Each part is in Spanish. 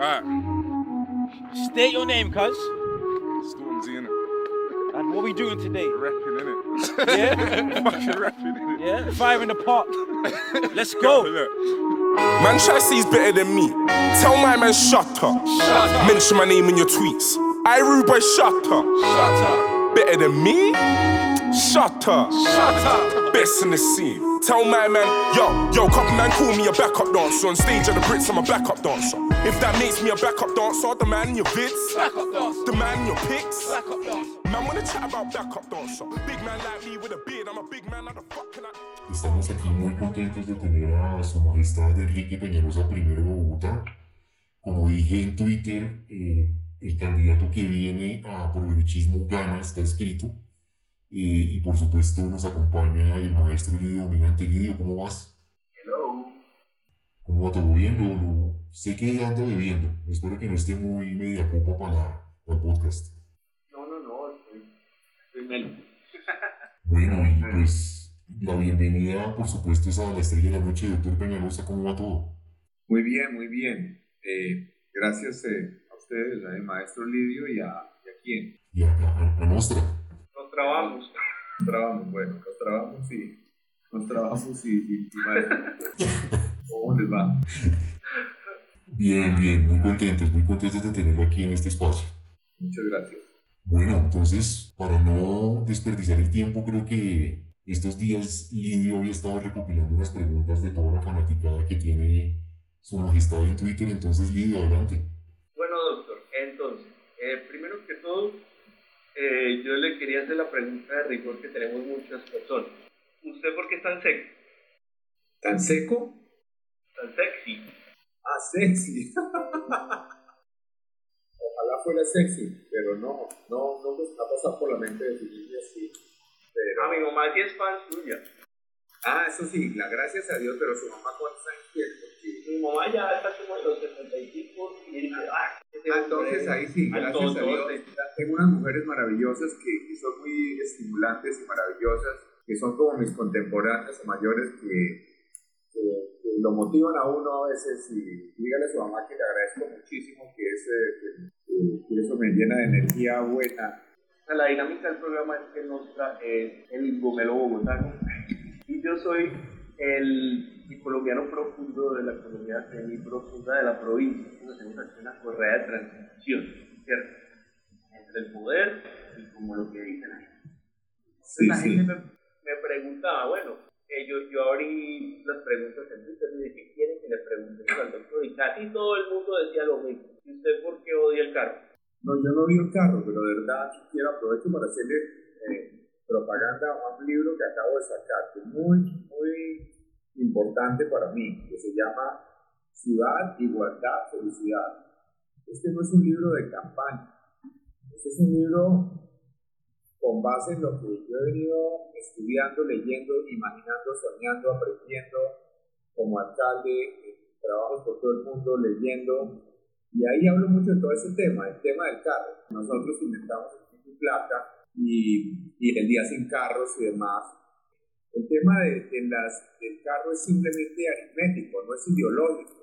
Alright. State your name, cuz. Stormzy in it. And what we doing today? Rapping in it. Yeah? Fucking rapping in it. Yeah? Fire in the pot. Let's go. Man, say better than me. Tell my man, shut up. Mention my name in your tweets. I rude boy, shut up. Shut up. Better than me? Shut up. Shut up. Best in the scene. Tell my man, yo, yo, couple man call me a backup dancer. On stage at the Brits, I'm a backup dancer. If that makes me a backup dancer, the man in your vids, the man in your pics. Man wanna chat about backup dancer. Big man like me with a beard, I'm a big man, how the fuck can I? Estamos aquí muy contentos de tener a Su Majestad Enrique Peñalosa I de Bogotá. Como dije en Twitter, eh, el candidato que viene a progresismo gana, está escrito. Eh, y por supuesto nos acompaña el maestro Lidio Dominante. Lidio, ¿cómo vas? Hello. ¿Cómo va todo bien? Lo, lo- sé que anda bebiendo. Espero que no esté muy media copa para, para el podcast. No, no, no, estoy, estoy melo. Bueno, y pues la bienvenida, por supuesto, es a la estrella de la noche, doctor Peñalosa. ¿Cómo va todo? Muy bien, muy bien. Eh, gracias eh, a ustedes, al maestro Lidio y a, y a quién. Y a, a, a Nostra. Nos trabamos. Nos trabamos, bueno, nos trabamos y nos trabamos y, y, y maestro. ¿Cómo les va? Bien, bien, muy contentos, muy contentos de tenerlo aquí en este espacio. Muchas gracias. Bueno, entonces, para no desperdiciar el tiempo, creo que estos días Lidio había estado recopilando unas preguntas de toda la fanaticada que tiene su majestad en Twitter. Entonces, Lidio, adelante. Bueno, doctor, entonces, eh, primero que todo, eh, yo le quería hacer la pregunta de rigor que tenemos muchas personas. ¿Usted por qué es tan seco? ¿Tan seco? Tan sexy. Ah, sexy. Ojalá fuera sexy, pero no, no, no me está pasando por la mente definirme así. Pero, Ah, mi mamá sí es fan suya. ah, eso sí, la gracias a Dios, pero su mamá cuántos años tiene, Porque- Mi mamá ya está como en los 75 y dice, ah, Ah, entonces ahí sí, gracias a tontote". Dios. Tengo unas mujeres maravillosas que, que son muy estimulantes y maravillosas, que son como mis contemporáneas o mayores que lo motivan a uno a veces y dígale a su mamá que le agradezco muchísimo, que, es, eh, que- que- eso me llena de energía buena. La dinámica del programa es que Nostra es el gomelo bogotano y yo soy el colombiano profundo de la economía semi-profunda de la provincia. Entonces hacemos aquí una correa de transición, ¿cierto? Entre el poder y como lo que dice la gente. Sí, la sí. gente me, me preguntaba, bueno, eh, yo, abrí las preguntas en Twitter y dije, ¿qué quieren que le preguntemos al doctor? Y casi todo el mundo decía lo mismo. ¿Y usted por qué odia el carro? No, yo no vi el carro, pero de verdad quiero aprovecho para hacerle eh, propaganda a un libro que acabo de sacar, que es muy, muy importante para mí, que se llama Ciudad, Igualdad, Felicidad. Este no es un libro de campaña, este es un libro con base en lo que yo he venido estudiando, leyendo, imaginando, soñando, aprendiendo como alcalde, trabajo por todo el mundo, leyendo, y ahí hablo mucho de todo ese tema, el tema del carro. Nosotros inventamos el placa y, y el día sin carros y demás. El tema de, las, del carro es simplemente aritmético, no es ideológico.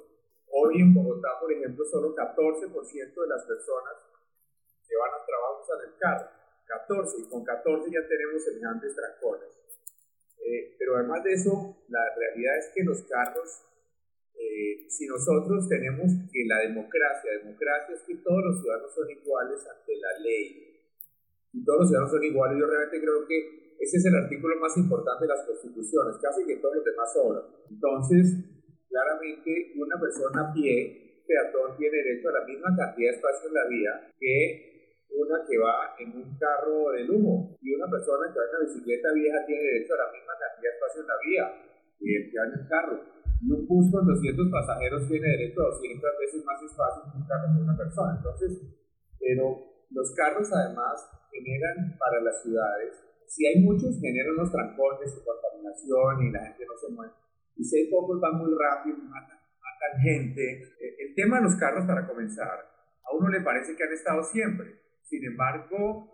Hoy en Bogotá, por ejemplo, solo 14% de las personas que van al trabajo usan el carro. 14, y con 14 ya tenemos semejantes trancones. Eh, pero además de eso, la realidad es que los carros eh, si nosotros tenemos que la democracia, democracia es que todos los ciudadanos son iguales ante la ley. Y todos los ciudadanos son iguales, yo realmente creo que ese es el artículo más importante de las constituciones, casi que todos los demás sobran. Entonces, claramente, una persona a pie, peatón, tiene derecho a la misma cantidad de espacio en la vía que una que va en un carro de lujo. Y una persona que va en una bicicleta vieja tiene derecho a la misma cantidad de espacio en la vía el que en el carro. Y un bus con 200 pasajeros tiene derecho a 200 veces más espacio que un carro con una persona. Entonces, pero los carros además generan para las ciudades, si hay muchos, generan unos trancones y contaminación y la gente no se mueve. Y si hay pocos, van muy rápido, matan, matan gente. Eh, El tema de los carros, para comenzar, a uno le parece que han estado siempre. Sin embargo,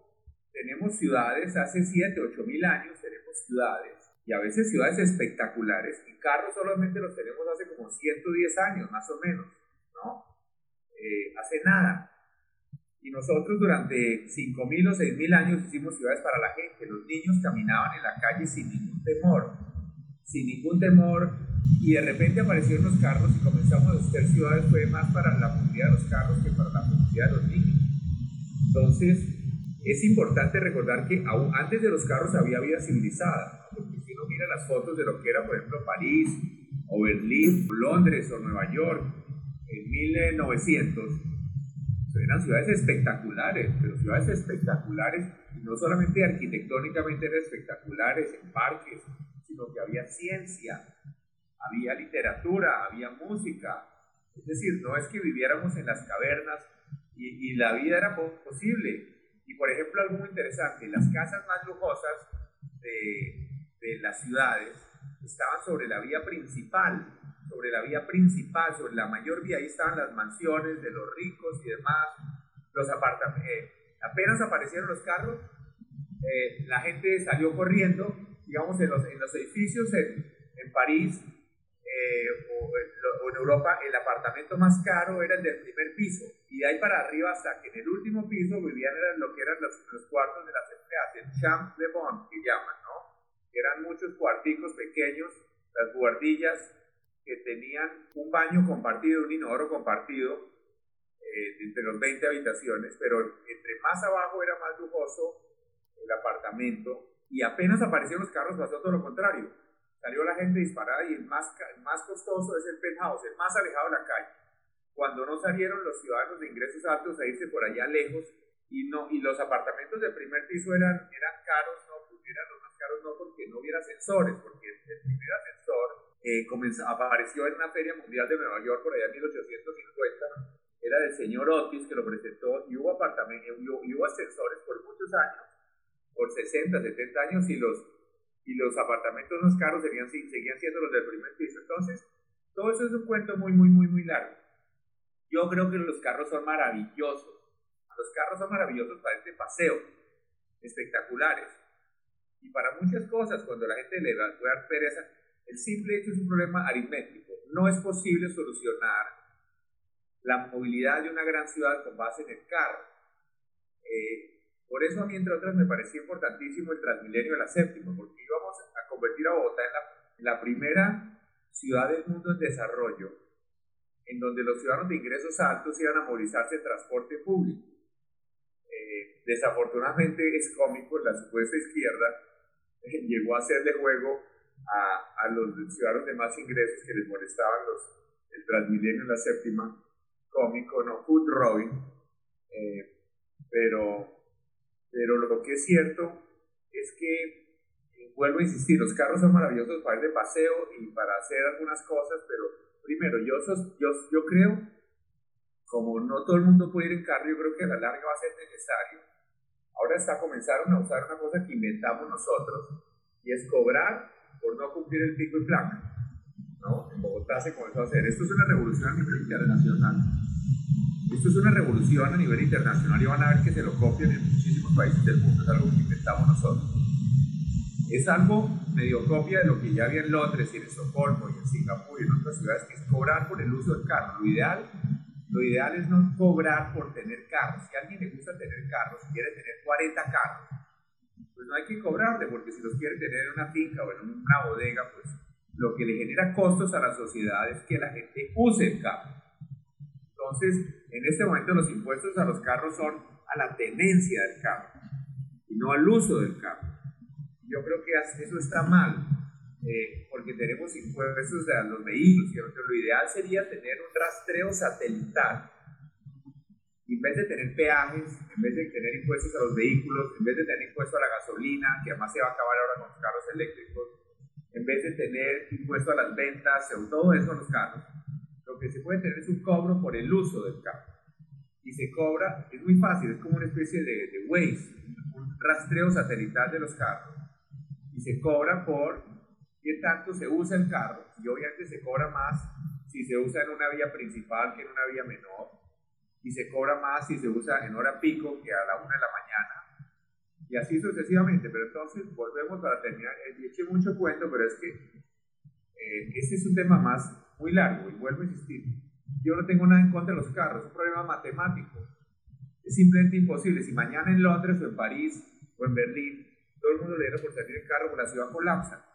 tenemos ciudades, hace 7, 8 mil años tenemos ciudades y a veces ciudades espectaculares y carros solamente los tenemos hace como 110 años más o menos, ¿no? Eh, hace nada. Y nosotros durante 5.000 o 6.000 años hicimos ciudades para la gente. Los niños caminaban en la calle sin ningún temor, sin ningún temor. Y de repente aparecieron los carros y comenzamos a hacer ciudades. Fue más para la movilidad de los carros que para la movilidad de los niños. Entonces, es importante recordar que aún antes de los carros había vida civilizada. Porque si uno mira las fotos de lo que era, por ejemplo, París, o Berlín, o Londres, o Nueva York, en 1900, eran ciudades espectaculares, pero ciudades espectaculares, no solamente arquitectónicamente eran espectaculares en parques, sino que había ciencia, había literatura, había música. Es decir, no es que viviéramos en las cavernas y, y la vida era posible. Y por ejemplo, algo muy interesante, las casas más lujosas de, de las ciudades estaban sobre la vía principal, sobre la vía principal, sobre la mayor vía, ahí estaban las mansiones de los ricos y demás, los apartamentos. Eh, apenas aparecieron los carros, eh, la gente salió corriendo, digamos, en los, en los edificios en, en París eh, o, o, en Europa, el apartamento más caro era el del primer piso, y de ahí para arriba hasta que en el último piso vivían eran lo que eran los, los cuartos de las empleadas, el champ de bon, que llaman, ¿no? Eran muchos cuarticos pequeños, las guardillas que tenían un baño compartido, un inodoro compartido eh, entre los 20 habitaciones, pero entre más abajo era más lujoso el apartamento y apenas aparecieron los carros pasó todo lo contrario. Salió la gente disparada y el más, el más costoso es el penthouse, el más alejado de la calle. Cuando no salieron los ciudadanos de ingresos altos a irse por allá lejos y, no, y los apartamentos del primer piso eran, eran caros, no, pues eran los más caros no porque no hubiera ascensores, porque el primer ascensor eh, comenzó, apareció en una feria mundial de Nueva York por allá en 1850, era del señor Otis que lo presentó y hubo apartamentos, y hubo, y hubo ascensores por muchos años, por 60, 70 años y los, y los apartamentos más caros seguían, seguían siendo los del primer piso. Entonces, todo eso es un cuento muy, muy, muy, muy largo. Yo creo que los carros son maravillosos. Los carros son maravillosos para este paseo, espectaculares. Y para muchas cosas, cuando la gente le da, puede dar pereza, el simple hecho es un problema aritmético. No es posible solucionar la movilidad de una gran ciudad con base en el carro. Eh, por eso a mí, entre otras, me parecía importantísimo el Transmilenio de la Séptima, porque íbamos a convertir a Bogotá en la, en la primera ciudad del mundo en desarrollo, en donde los ciudadanos de ingresos altos iban a movilizarse en transporte público. Eh, desafortunadamente es cómico, la supuesta izquierda eh, llegó a hacerle juego a, a, los ciudadanos de más ingresos que les molestaban los, el Transmilenio en la séptima, cómico, no, food Robin, eh, pero, pero lo que es cierto es que, eh, vuelvo a insistir, los carros son maravillosos para ir de paseo y para hacer algunas cosas, pero primero, yo, sos, yo, yo creo, como no todo el mundo puede ir en carro, yo creo que a la larga va a ser necesario. Ahora está comenzaron a usar una cosa que inventamos nosotros, y es cobrar por no cumplir el pico y placa. ¿no? En Bogotá se comenzó a hacer. Esto es una revolución internacional. Esto es una revolución a nivel internacional y van a ver que se lo copian en muchísimos países del mundo. Es algo que inventamos nosotros. Es algo medio copia de lo que ya había en Londres y en Estocolmo y en Singapur y en otras ciudades, que es cobrar por el uso del carro. Lo ideal, lo ideal es no cobrar por tener carros. Si a alguien le gusta tener carros, quiere tener 40 carros, pues no hay que cobrarle, porque si los quiere tener en una finca o en una bodega, pues lo que le genera costos a la sociedad es que la gente use el carro. Entonces, en este momento los impuestos a los carros son a la tenencia del carro y no al uso del carro. Yo creo que eso está mal, eh, porque tenemos impuestos a los vehículos, ¿cierto? Lo ideal sería tener un rastreo satelital en vez de tener peajes, en vez de tener impuestos a los vehículos, en vez de tener impuesto a la gasolina, que además se va a acabar ahora con los carros eléctricos, en vez de tener impuesto a las ventas, todo eso a los carros, lo que se puede tener es un cobro por el uso del carro. Y se cobra, es muy fácil, es como una especie de, de Waze, un rastreo satelital de los carros. Y se cobra por qué tanto se usa el carro. Y obviamente se cobra más si se usa en una vía principal que en una vía menor y se cobra más si se usa en hora pico que a la una de la mañana. Y así sucesivamente. Pero entonces volvemos para terminar. Eh, eché mucho cuento, pero es que eh, este es un tema más muy largo y vuelvo a insistir. yo no tengo nada en contra de los carros, es un problema matemático. Es simplemente imposible. Si mañana en Londres o en París o en Berlín todo el mundo le diera por salir en carro, pues la ciudad colapsa.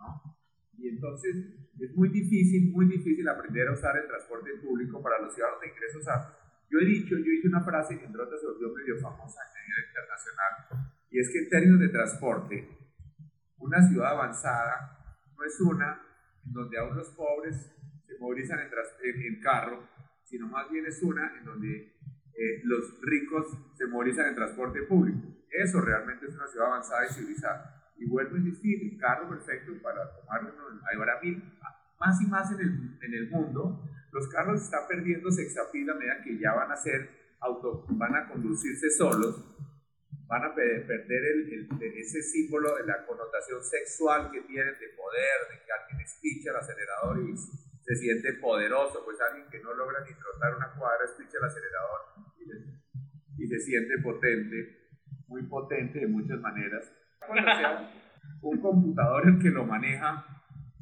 ¿no? Y entonces es muy difícil, muy difícil aprender a usar el transporte público para los ciudadanos de ingresos altos. Yo he dicho, yo hice una frase que entre otras se volvió medio famosa a nivel internacional, y es que en términos de transporte, una ciudad avanzada no es una en donde aún los pobres se movilizan en, en, carro, sino más bien es una en donde eh, los ricos se movilizan en transporte público. Eso realmente es una ciudad avanzada y civilizada. Y vuelvo a insistir, el carro perfecto para tomar ahora mismo, más y más en el, en el mundo, los carros están perdiendo sexapil a medida que ya van a ser auto, van a conducirse solos, van a perder ese símbolo de la connotación sexual que tienen de poder, de que alguien espicha el acelerador y se siente poderoso, pues alguien que no logra ni trotar una cuadra espicha el acelerador y, se siente potente, muy potente de muchas maneras. Cuando sea un computador el que lo maneja,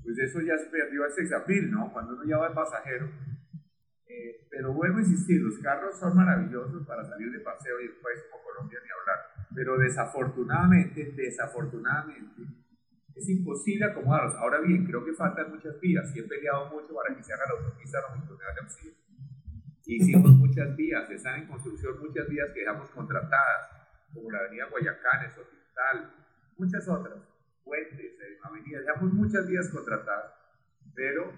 pues eso ya se perdió el sexapil, ¿no? Cuando uno ya va de pasajero. Eh, pero vuelvo a insistir, los carros son maravillosos para salir de paseo y país como Colombia ni hablar. Pero desafortunadamente, desafortunadamente, es imposible acomodarlos. Ahora bien, creo que faltan muchas vías y he peleado mucho para que se haga la autopista longitudinal de Occidente. Hicimos muchas vías, están en construcción muchas vías que dejamos contratadas, como la avenida Guayacán, Hospital, muchas otras, puentes, eh, avenidas, dejamos muchas vías contratadas, pero,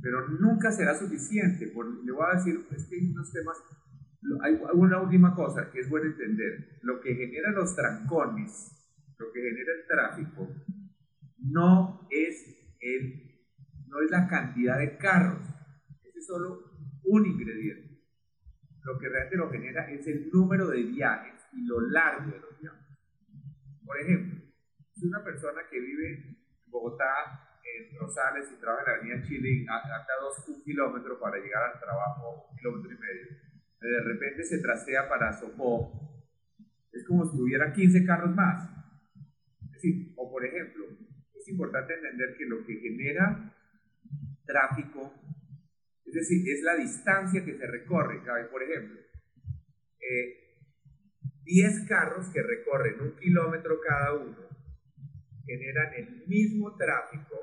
pero nunca será suficiente. Por, le voy a decir, es que hay unos temas, hay una última cosa que es bueno entender, lo que genera los trancones, lo que genera el tráfico, no es, el, no es la cantidad de carros, ese es solo un ingrediente. Lo que realmente lo genera es el número de viajes y lo largo de los viajes. Por ejemplo, si una persona que vive en Bogotá, en Rosales y trabaja en la Avenida Chile, anda dos, un kilómetro para llegar al trabajo, un kilómetro y medio, de repente se trastea para Sopó, es como si hubiera 15 carros más. Es decir, o por ejemplo, es importante entender que lo que genera tráfico, es decir, es la distancia que se recorre. Por ejemplo, eh, 10 carros que recorren un kilómetro cada uno generan el mismo tráfico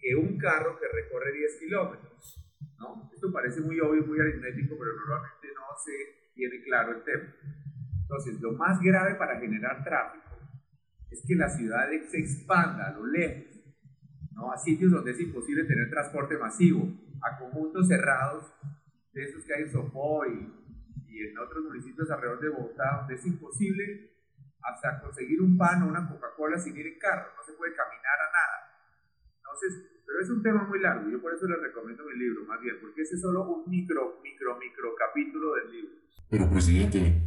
que un carro que recorre 10 kilómetros. ¿No? Esto parece muy obvio, muy aritmético, pero normalmente no se tiene claro el tema. Entonces, lo más grave para generar tráfico es que la ciudad se expanda a lo lejos, ¿no? a sitios donde es imposible tener transporte masivo, a conjuntos cerrados, de esos que hay en Sopó y, y en otros municipios alrededor de Bogotá, donde es imposible hasta conseguir un pan o una Coca-Cola sin ir en carro, no se puede caminar a nada. Entonces, pero es un tema muy largo, yo por eso les recomiendo mi libro, más bien, porque ese es solo un micro, micro, micro capítulo del libro. Pero, presidente,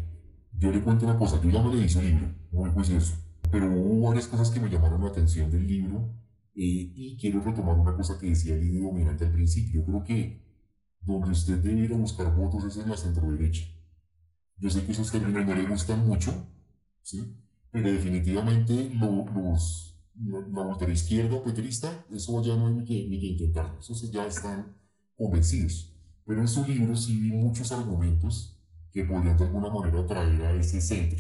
yo le cuento una cosa, yo ya me leí su libro, muy juicioso, pero hubo varias cosas que me llamaron la atención del libro eh, y quiero retomar una cosa que decía el libro dominante al principio. Yo creo que donde usted debe ir a buscar votos es en la centro-derecha. Yo sé que esos términos no le gustan mucho, ¿sí? Pero definitivamente lo, los, la, la izquierda petrista, eso ya no hay ni que, ni que intentar, esos ya están convencidos. Pero en su libro sí vi muchos argumentos que podrían de alguna manera traer a ese centro.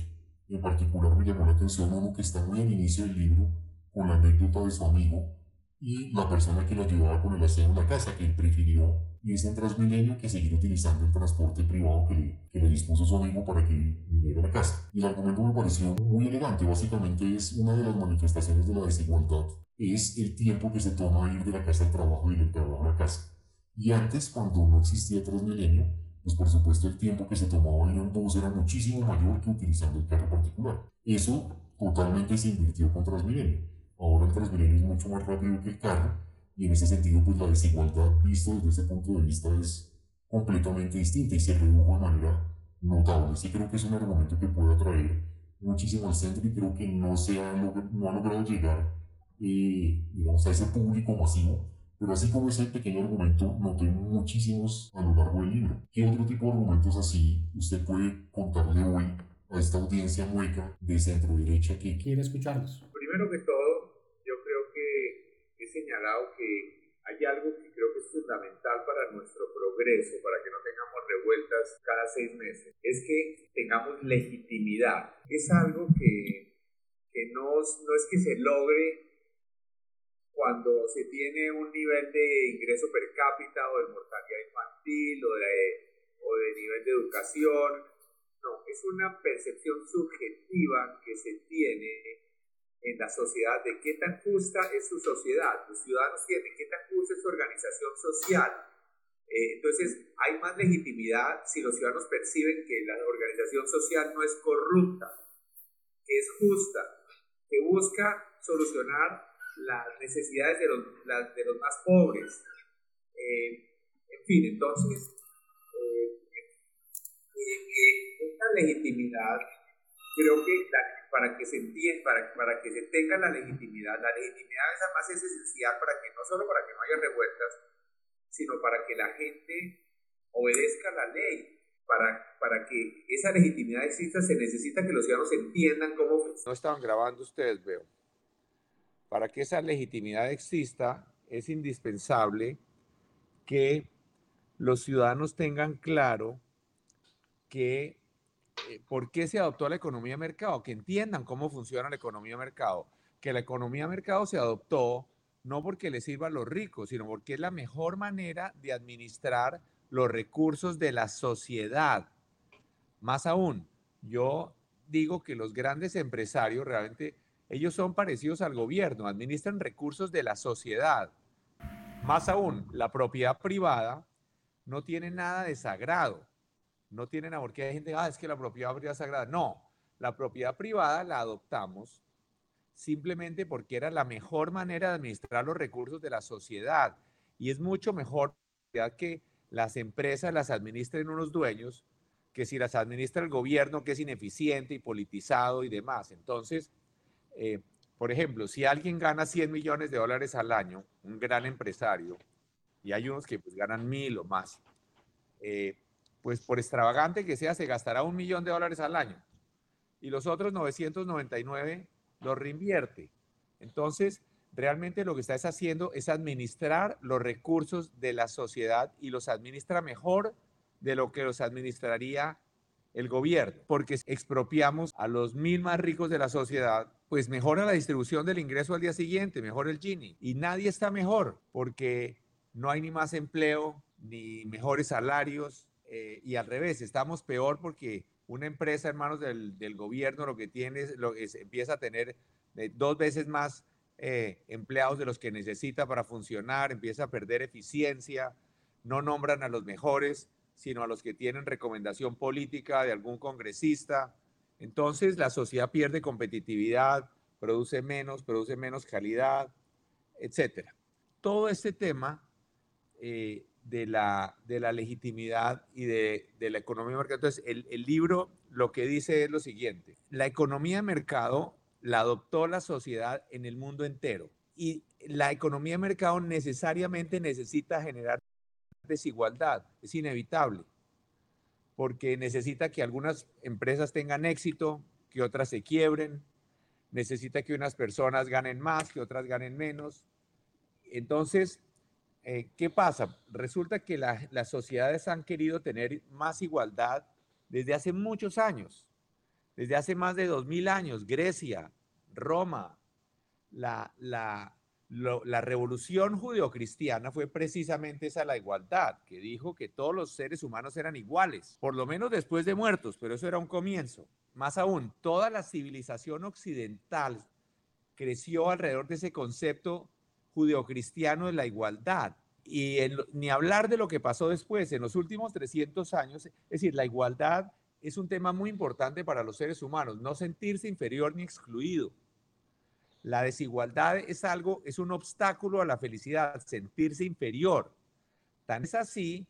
En particular me llamó la atención uno que está muy al inicio del libro, con la anécdota de su amigo y la persona que lo ayudaba con el aseo en la casa, que él prefirió irse en Transmilenio que seguir utilizando el transporte privado que que le dispuso su amigo para que viniera a la casa. Y el argumento me pareció muy elegante, básicamente es una de las manifestaciones de la desigualdad, es el tiempo que se toma ir de la casa al trabajo y del trabajo a la casa. Y antes, cuando no existía Transmilenio, pues por supuesto el tiempo que se tomaba ir en bus era muchísimo mayor que utilizando el carro particular. Eso totalmente se invirtió con Transmilenio. Ahora el Transmilenio es mucho más rápido que el carro y en ese sentido pues la desigualdad visto desde ese punto de vista es completamente distinta y se redujo de manera notable. Sí creo que es un argumento que puede atraer muchísimo al centro y creo que no, se ha, no ha logrado llegar eh, digamos, a ese público masivo. Pero así como ese pequeño argumento, noté muchísimos a lo largo del libro. ¿Qué otro tipo de argumentos así usted puede contarle hoy a esta audiencia mueca de centro derecha que quiere escucharlos? Primero que todo, yo creo que he señalado que hay algo que creo que es fundamental para nuestro progreso, para que no tengamos revueltas cada seis meses, es que tengamos legitimidad. Es algo que, que no, no es que se logre cuando se tiene un nivel de ingreso per cápita o de mortalidad infantil o de, o de nivel de educación. No, es una percepción subjetiva que se tiene en la sociedad de qué tan justa es su sociedad. Los ciudadanos tienen qué tan justa es su organización social. Eh, entonces, hay más legitimidad si los ciudadanos perciben que la organización social no es corrupta, que es justa, que busca solucionar las necesidades de los, más pobres. Eh, en fin, entonces, eh, esta legitimidad creo que para que se entienda, para, para que se tenga la legitimidad, la legitimidad además es esencial para que no solo para que no haya revueltas, sino para que la gente obedezca la ley. Para, para que esa legitimidad exista se necesita que los ciudadanos entiendan cómo... No estaban grabando ustedes, veo. Para que esa legitimidad exista, es indispensable que los ciudadanos tengan claro que por qué se adoptó la economía de mercado, que entiendan cómo funciona la economía de mercado, que la economía de mercado se adoptó no porque le sirva a los ricos, sino porque es la mejor manera de administrar los recursos de la sociedad. Más aún, yo digo que los grandes empresarios realmente ellos son parecidos al gobierno, administran recursos de la sociedad. Más aún, la propiedad privada no tiene nada de sagrado. No tiene nada, porque hay gente, ah, es que la propiedad privada es sagrada. No, la propiedad privada la adoptamos simplemente porque era la mejor manera de administrar los recursos de la sociedad. Y es mucho mejor que las empresas las administren unos dueños que si las administra el gobierno, que es ineficiente y politizado y demás. Entonces, eh, por ejemplo, si alguien gana 100 millones de dólares al año, un gran empresario, y hay unos que pues, ganan mil o más, eh, pues por extravagante que sea, se gastará un millón de dólares al año. Y los otros 999 los reinvierte. Entonces, realmente lo que está haciendo es administrar los recursos de la sociedad y los administra mejor de lo que los administraría el gobierno, porque expropiamos a los mil más ricos de la sociedad, pues mejora la distribución del ingreso al día siguiente, mejora el Gini. Y nadie está mejor, porque no hay ni más empleo, ni mejores salarios, eh, y al revés, estamos peor porque una empresa en manos del, gobierno lo que tiene es, empieza a tener eh, dos veces más eh, empleados de los que necesita para funcionar, empieza a perder eficiencia, no nombran a los mejores, sino a los que tienen recomendación política de algún congresista. Entonces la sociedad pierde competitividad, produce menos, produce menos calidad, etc. Todo este tema eh, de, la, de la legitimidad y de, la economía de mercado. Entonces, el, el libro lo que dice es lo siguiente, la economía de mercado la adoptó la sociedad en el mundo entero y la economía de mercado necesariamente necesita generar desigualdad, es inevitable, porque necesita que algunas empresas tengan éxito, que otras se quiebren, necesita que unas personas ganen más, que otras ganen menos. Entonces, eh, ¿qué pasa? Resulta que las sociedades han querido tener más igualdad desde hace muchos años, desde hace más de dos mil años, Grecia, Roma, la, la, la revolución judeocristiana fue precisamente esa la igualdad, que dijo que todos los seres humanos eran iguales, por lo menos después de muertos, pero eso era un comienzo. Más aún, toda la civilización occidental creció alrededor de ese concepto judeocristiano de la igualdad. Y ni hablar de lo que pasó después, en los últimos 300 años, es decir, la igualdad es un tema muy importante para los seres humanos, no sentirse inferior ni excluido. La desigualdad es algo, es un obstáculo a la felicidad, sentirse inferior. Tan es así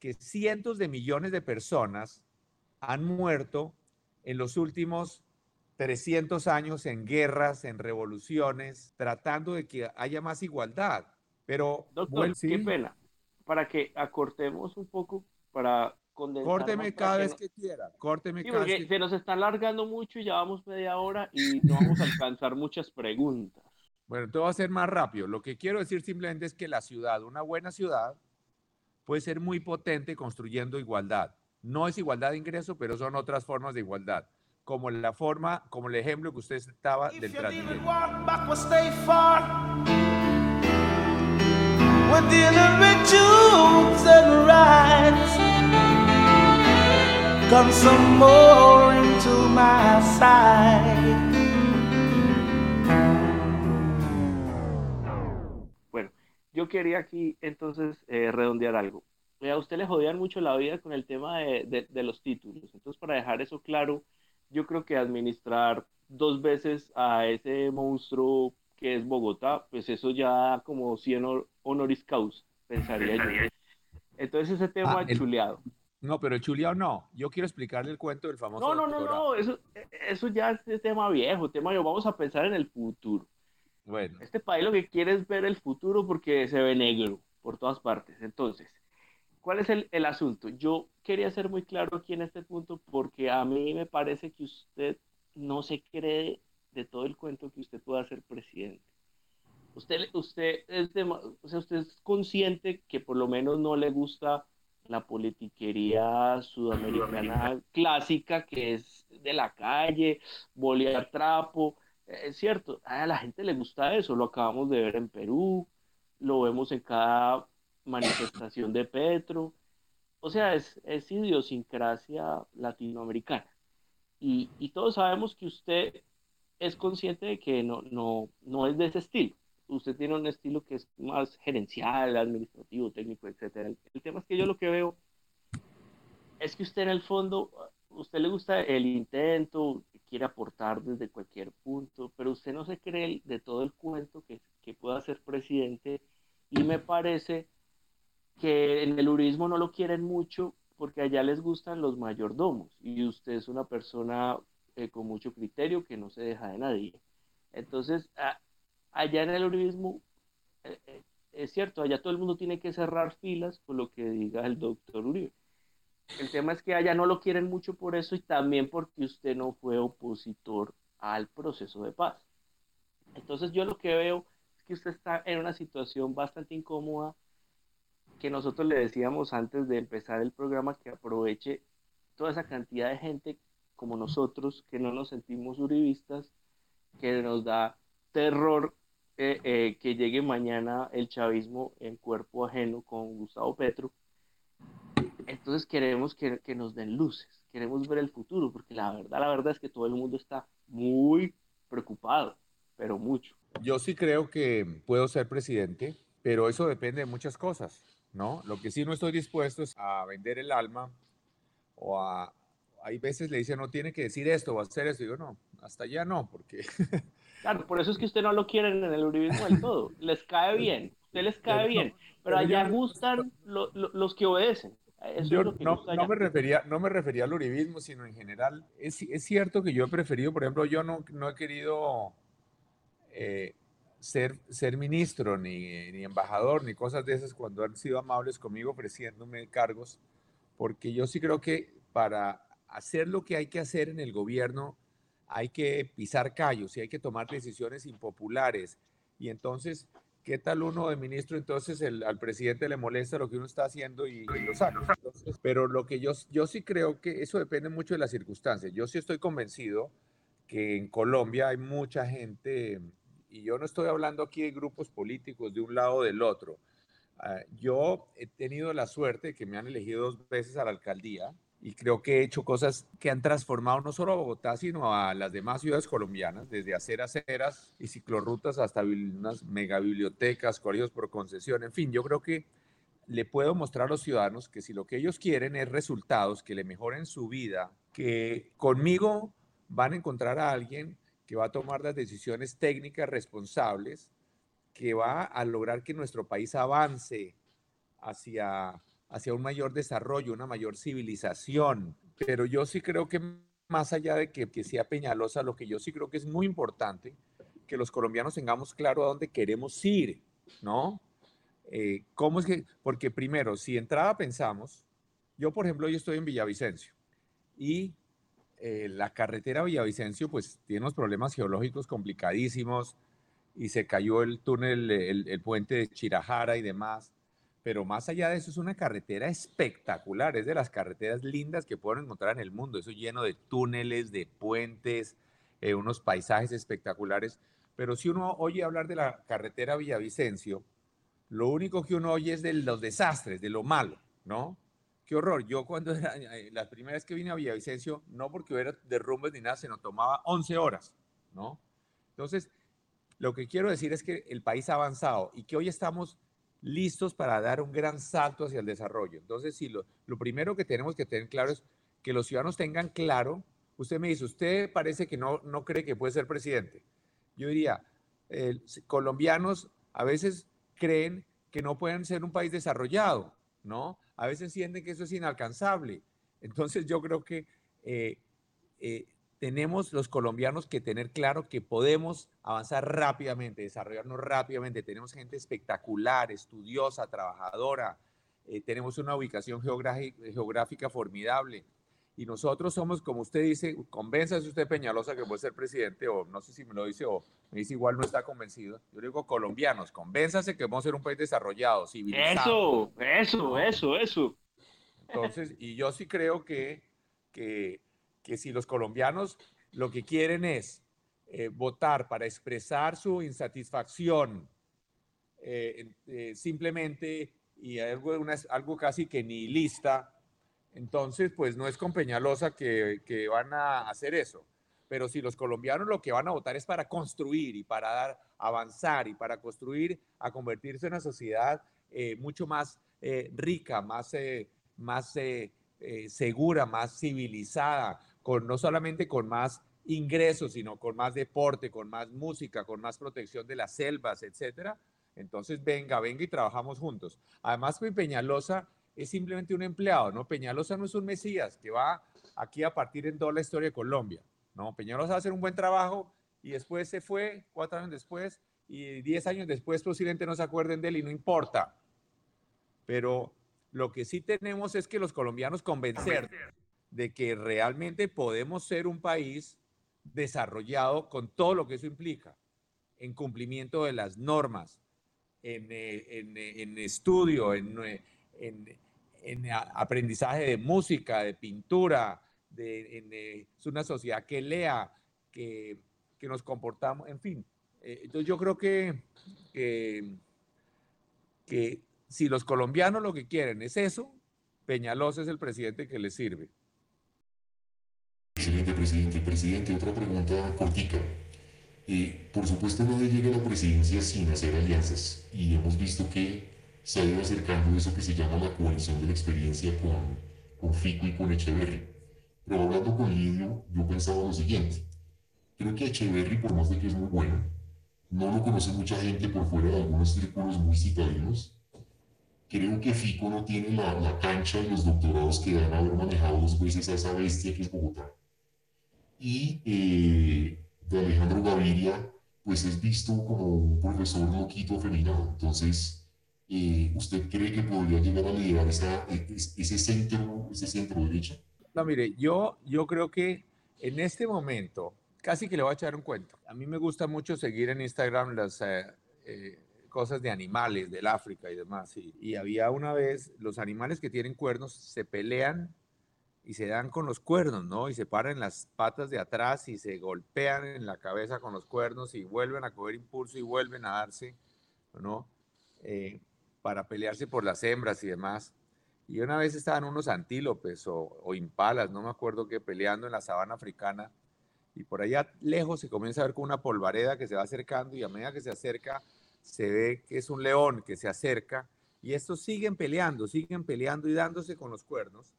que cientos de millones de personas han muerto en los últimos 300 años en guerras, en revoluciones, tratando de que haya más igualdad. Pero, Doctor, qué pena. Para que acortemos un poco, para Córteme cada vez que quiera. Córteme cada vez que... se nos está alargando mucho y ya vamos media hora y no vamos a alcanzar muchas preguntas. Bueno, todo va a ser más rápido. Lo que quiero decir simplemente es que la ciudad, una buena ciudad, puede ser muy potente construyendo igualdad. No es igualdad de ingreso, pero son otras formas de igualdad, como la forma, como el ejemplo que usted estaba del Transmilenio. Come some more into my side. Bueno, yo quería aquí entonces eh, redondear algo. Eh, A usted le jodían mucho la vida con el tema de, de- de los títulos. Entonces, para dejar eso claro, yo creo que administrar dos veces a ese monstruo que es Bogotá, pues eso ya como 100 hor- honoris causa, pensaría yo. Entonces, ese tema Ah, el- chuleado. No, pero chuleado no. Yo quiero explicarle el cuento del famoso. No, no, no, no, eso, eso ya es tema viejo, tema viejo. Vamos a pensar en el futuro. Bueno, Este país lo que quiere es ver el futuro porque se ve negro por todas partes. Entonces, ¿cuál es el, el asunto? Yo quería ser muy claro aquí en este punto porque a mí me parece que usted no se cree de todo el cuento que usted pueda ser presidente. Usted, usted, es dema- o sea, usted es consciente que por lo menos no le gusta la politiquería sudamericana clásica que es de la calle, bolear trapo. Eh, Es cierto, a la gente le gusta eso, lo acabamos de ver en Perú, lo vemos en cada manifestación de Petro, o sea, es, es idiosincrasia latinoamericana. Y, y todos sabemos que usted es consciente de que no, no, no es de ese estilo. Usted tiene un estilo que es más gerencial, administrativo, técnico, etcétera. El, el tema es que yo lo que veo es que usted en el fondo, usted le gusta el intento, quiere aportar desde cualquier punto, pero usted no se cree de todo el cuento que, que pueda ser presidente y me parece que en el urismo no lo quieren mucho porque allá les gustan los mayordomos y usted es una persona eh, con mucho criterio que no se deja de nadie. Entonces, allá en el urismo, eh, eh, es cierto, allá todo el mundo tiene que cerrar filas con lo que diga el doctor Uribe. El tema es que allá no lo quieren mucho por eso y también porque usted no fue opositor al proceso de paz. Entonces yo lo que veo es que usted está en una situación bastante incómoda que nosotros le decíamos antes de empezar el programa que aproveche toda esa cantidad de gente como nosotros que no nos sentimos uribistas, que nos da terror eh, eh, que llegue mañana el chavismo en cuerpo ajeno con Gustavo Petro. Entonces queremos que, que nos den luces, queremos ver el futuro, porque la verdad, la verdad es que todo el mundo está muy preocupado, pero mucho. yo sí creo que puedo ser presidente, pero eso depende de muchas cosas, ¿no? Lo que sí no estoy dispuesto es a vender el alma o a... Hay veces le dicen, no tiene que decir esto o hacer esto. Y digo, no, hasta allá no, porque... Claro, por eso es que usted no lo quieren en el uribismo del todo. Les cae bien, usted les cae no, bien, pero pero allá yo- gustan lo- lo- los que obedecen. Eso Yo es lo que no, no me refería, no me refería al uribismo, sino en general. Es, es cierto que yo he preferido, por ejemplo, yo no, no he querido eh, ser, ser ministro, ni, ni embajador, ni cosas de esas cuando han sido amables conmigo ofreciéndome cargos, porque yo sí creo que para hacer lo que hay que hacer en el gobierno hay que pisar callos y hay que tomar decisiones impopulares. Y entonces, ¿qué tal uno de ministro? Entonces el, al presidente le molesta lo que uno está haciendo y, lo saca. Pero lo que yo, yo sí creo que eso depende mucho de las circunstancias. Yo sí estoy convencido que en Colombia hay mucha gente, y yo no estoy hablando aquí de grupos políticos de un lado o del otro. Ah, yo he tenido la suerte que me han elegido dos veces a la alcaldía y creo que he hecho cosas que han transformado no solo a Bogotá, sino a las demás ciudades colombianas, desde hacer aceras y ciclorrutas hasta unas megabibliotecas, colegios por concesión, en fin, yo creo que le puedo mostrar a los ciudadanos que si lo que ellos quieren es resultados que le mejoren su vida, que conmigo van a encontrar a alguien que va a tomar las decisiones técnicas responsables, que va a lograr que nuestro país avance hacia, hacia un mayor desarrollo, una mayor civilización. Pero yo sí creo que más allá de que, que sea Peñalosa, lo que yo sí creo que es muy importante, que los colombianos tengamos claro a dónde queremos ir, ¿no? Eh, ¿Cómo es que? Porque primero, si entrada pensamos, yo por ejemplo, yo estoy en Villavicencio y eh, la carretera Villavicencio pues tiene unos problemas geológicos complicadísimos y se cayó el túnel, el, puente de Chirajara y demás. pero más allá de eso es una carretera espectacular, es de las carreteras lindas que pueden encontrar en el mundo, eso lleno de túneles, de puentes, eh, unos paisajes espectaculares, pero si uno oye hablar de la carretera Villavicencio, lo único que uno oye es de los desastres, de lo malo, ¿no? Qué horror. Yo cuando era, eh, la primera vez que vine a Villavicencio, no porque hubiera derrumbes ni nada, se nos tomaba 11 horas, ¿no? Entonces, lo que quiero decir es que el país ha avanzado y que hoy estamos listos para dar un gran salto hacia el desarrollo. Entonces, sí, lo, lo primero que tenemos que tener claro es que los ciudadanos tengan claro, usted me dice, usted parece que no, no cree que puede ser presidente. Yo diría, eh, colombianos a veces creen que no pueden ser un país desarrollado, ¿no? A veces sienten que eso es inalcanzable. Entonces yo creo que eh, eh, tenemos los colombianos que tener claro que podemos avanzar rápidamente, desarrollarnos rápidamente. Tenemos gente espectacular, estudiosa, trabajadora, eh, tenemos una ubicación geográfica formidable. Y nosotros somos, como usted dice, convénzase usted Peñalosa que puede ser presidente, o no sé si me lo dice, o me dice igual no está convencido. Yo digo colombianos, convénzase que vamos a ser un país desarrollado, civilizado. Eso, eso, eso, eso. Entonces, y yo sí creo que, que, que si los colombianos lo que quieren es eh, votar para expresar su insatisfacción eh, eh, simplemente y algo, una, algo casi que nihilista, entonces pues no es con Peñalosa que, que van a hacer eso. Pero si los colombianos lo que van a votar es para construir y para dar, avanzar y para construir a convertirse en una sociedad eh, mucho más eh, rica, más, eh, más segura, más civilizada, con, no solamente con más ingresos, sino con más deporte, con más música, con más protección de las selvas, etcétera. Entonces, venga, venga y trabajamos juntos. Además, pues, Peñalosa es simplemente un empleado, ¿no? Peñalosa no es un mesías que va aquí a partir en toda la historia de Colombia, ¿no? Peñalosa va a hacer un buen trabajo y después se fue, cuatro años después, y diez años después posiblemente no se acuerden de él y no importa. Pero lo que sí tenemos es que los colombianos convencer de que realmente podemos ser un país desarrollado con todo lo que eso implica, en cumplimiento de las normas, en, eh, en, eh, en estudio, en, eh, en, en, aprendizaje de música, de pintura, de, en, es una sociedad que lea, que, que nos comportamos, en fin. entonces yo creo que, que, si los colombianos lo que quieren es eso, Peñalosa es el presidente que les sirve. Excelente, presidente. Presidente, otra pregunta cortica. Eh, por supuesto, nadie llega a la presidencia sin hacer alianzas y hemos visto que se ido acercando eso que se llama la coalición de la experiencia con, con Fico y con Echeverry. Pero hablando con Lidio, yo pensaba lo siguiente. Creo que Echeverry, por más de que es muy bueno, no lo conoce mucha gente por fuera de algunos círculos muy citadinos. Creo que Fico no tiene la, la cancha y los doctorados que dan haber manejado dos veces a esa bestia que es Bogotá. Y eh, de Alejandro Gaviria, pues es visto como un profesor loquito afeminado. Entonces, eh, ¿usted cree que podría llegar a liderar esa, ese, centro, ese centro derecha? No, mire, yo, yo creo que en este momento, casi que le voy a echar un cuento. A mí me gusta mucho seguir en Instagram las eh, eh, cosas de animales del África y demás. Y, y había una vez, los animales que tienen cuernos se pelean y se dan con los cuernos, ¿no? Y se paran las patas de atrás y se golpean en la cabeza con los cuernos y vuelven a coger impulso y vuelven a darse, ¿no? Eh, para pelearse por las hembras y demás. Y una vez estaban unos antílopes o, impalas, no me acuerdo qué, peleando en la sabana africana. Y por allá lejos se comienza a ver con una polvareda que se va acercando y a medida que se acerca se ve que es un león que se acerca y estos siguen peleando, siguen peleando y dándose con los cuernos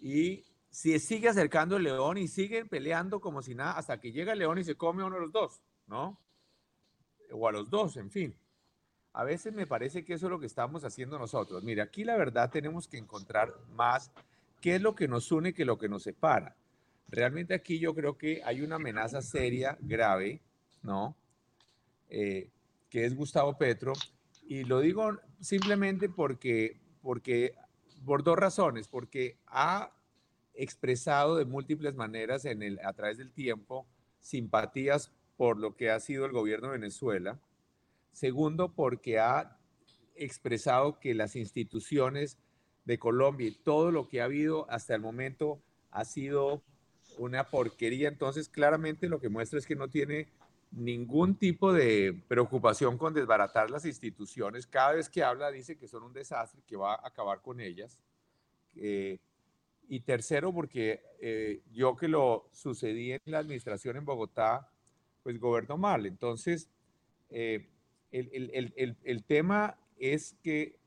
y si sigue acercando el león y siguen peleando como si nada, hasta que llega el león y se come a uno de los dos, ¿no? O a los dos, en fin. A veces me parece que eso es lo que estamos haciendo nosotros. Mira, aquí la verdad tenemos que encontrar más qué es lo que nos une que lo que nos separa. Realmente aquí yo creo que hay una amenaza seria, grave, ¿no? Eh, que es Gustavo Petro. Y lo digo simplemente porque, porque por dos razones, porque ha expresado de múltiples maneras en el, a través del tiempo simpatías por lo que ha sido el gobierno de Venezuela. Segundo, porque ha expresado que las instituciones de Colombia y todo lo que ha habido hasta el momento ha sido una porquería. Entonces, claramente lo que muestra es que no tiene ningún tipo de preocupación con desbaratar las instituciones. Cada vez que habla dice que son un desastre, que va a acabar con ellas. Eh, y tercero, porque eh, yo que lo sucedí en la administración en Bogotá, pues gobernó mal. Entonces, eh, el, el, el, el, tema es que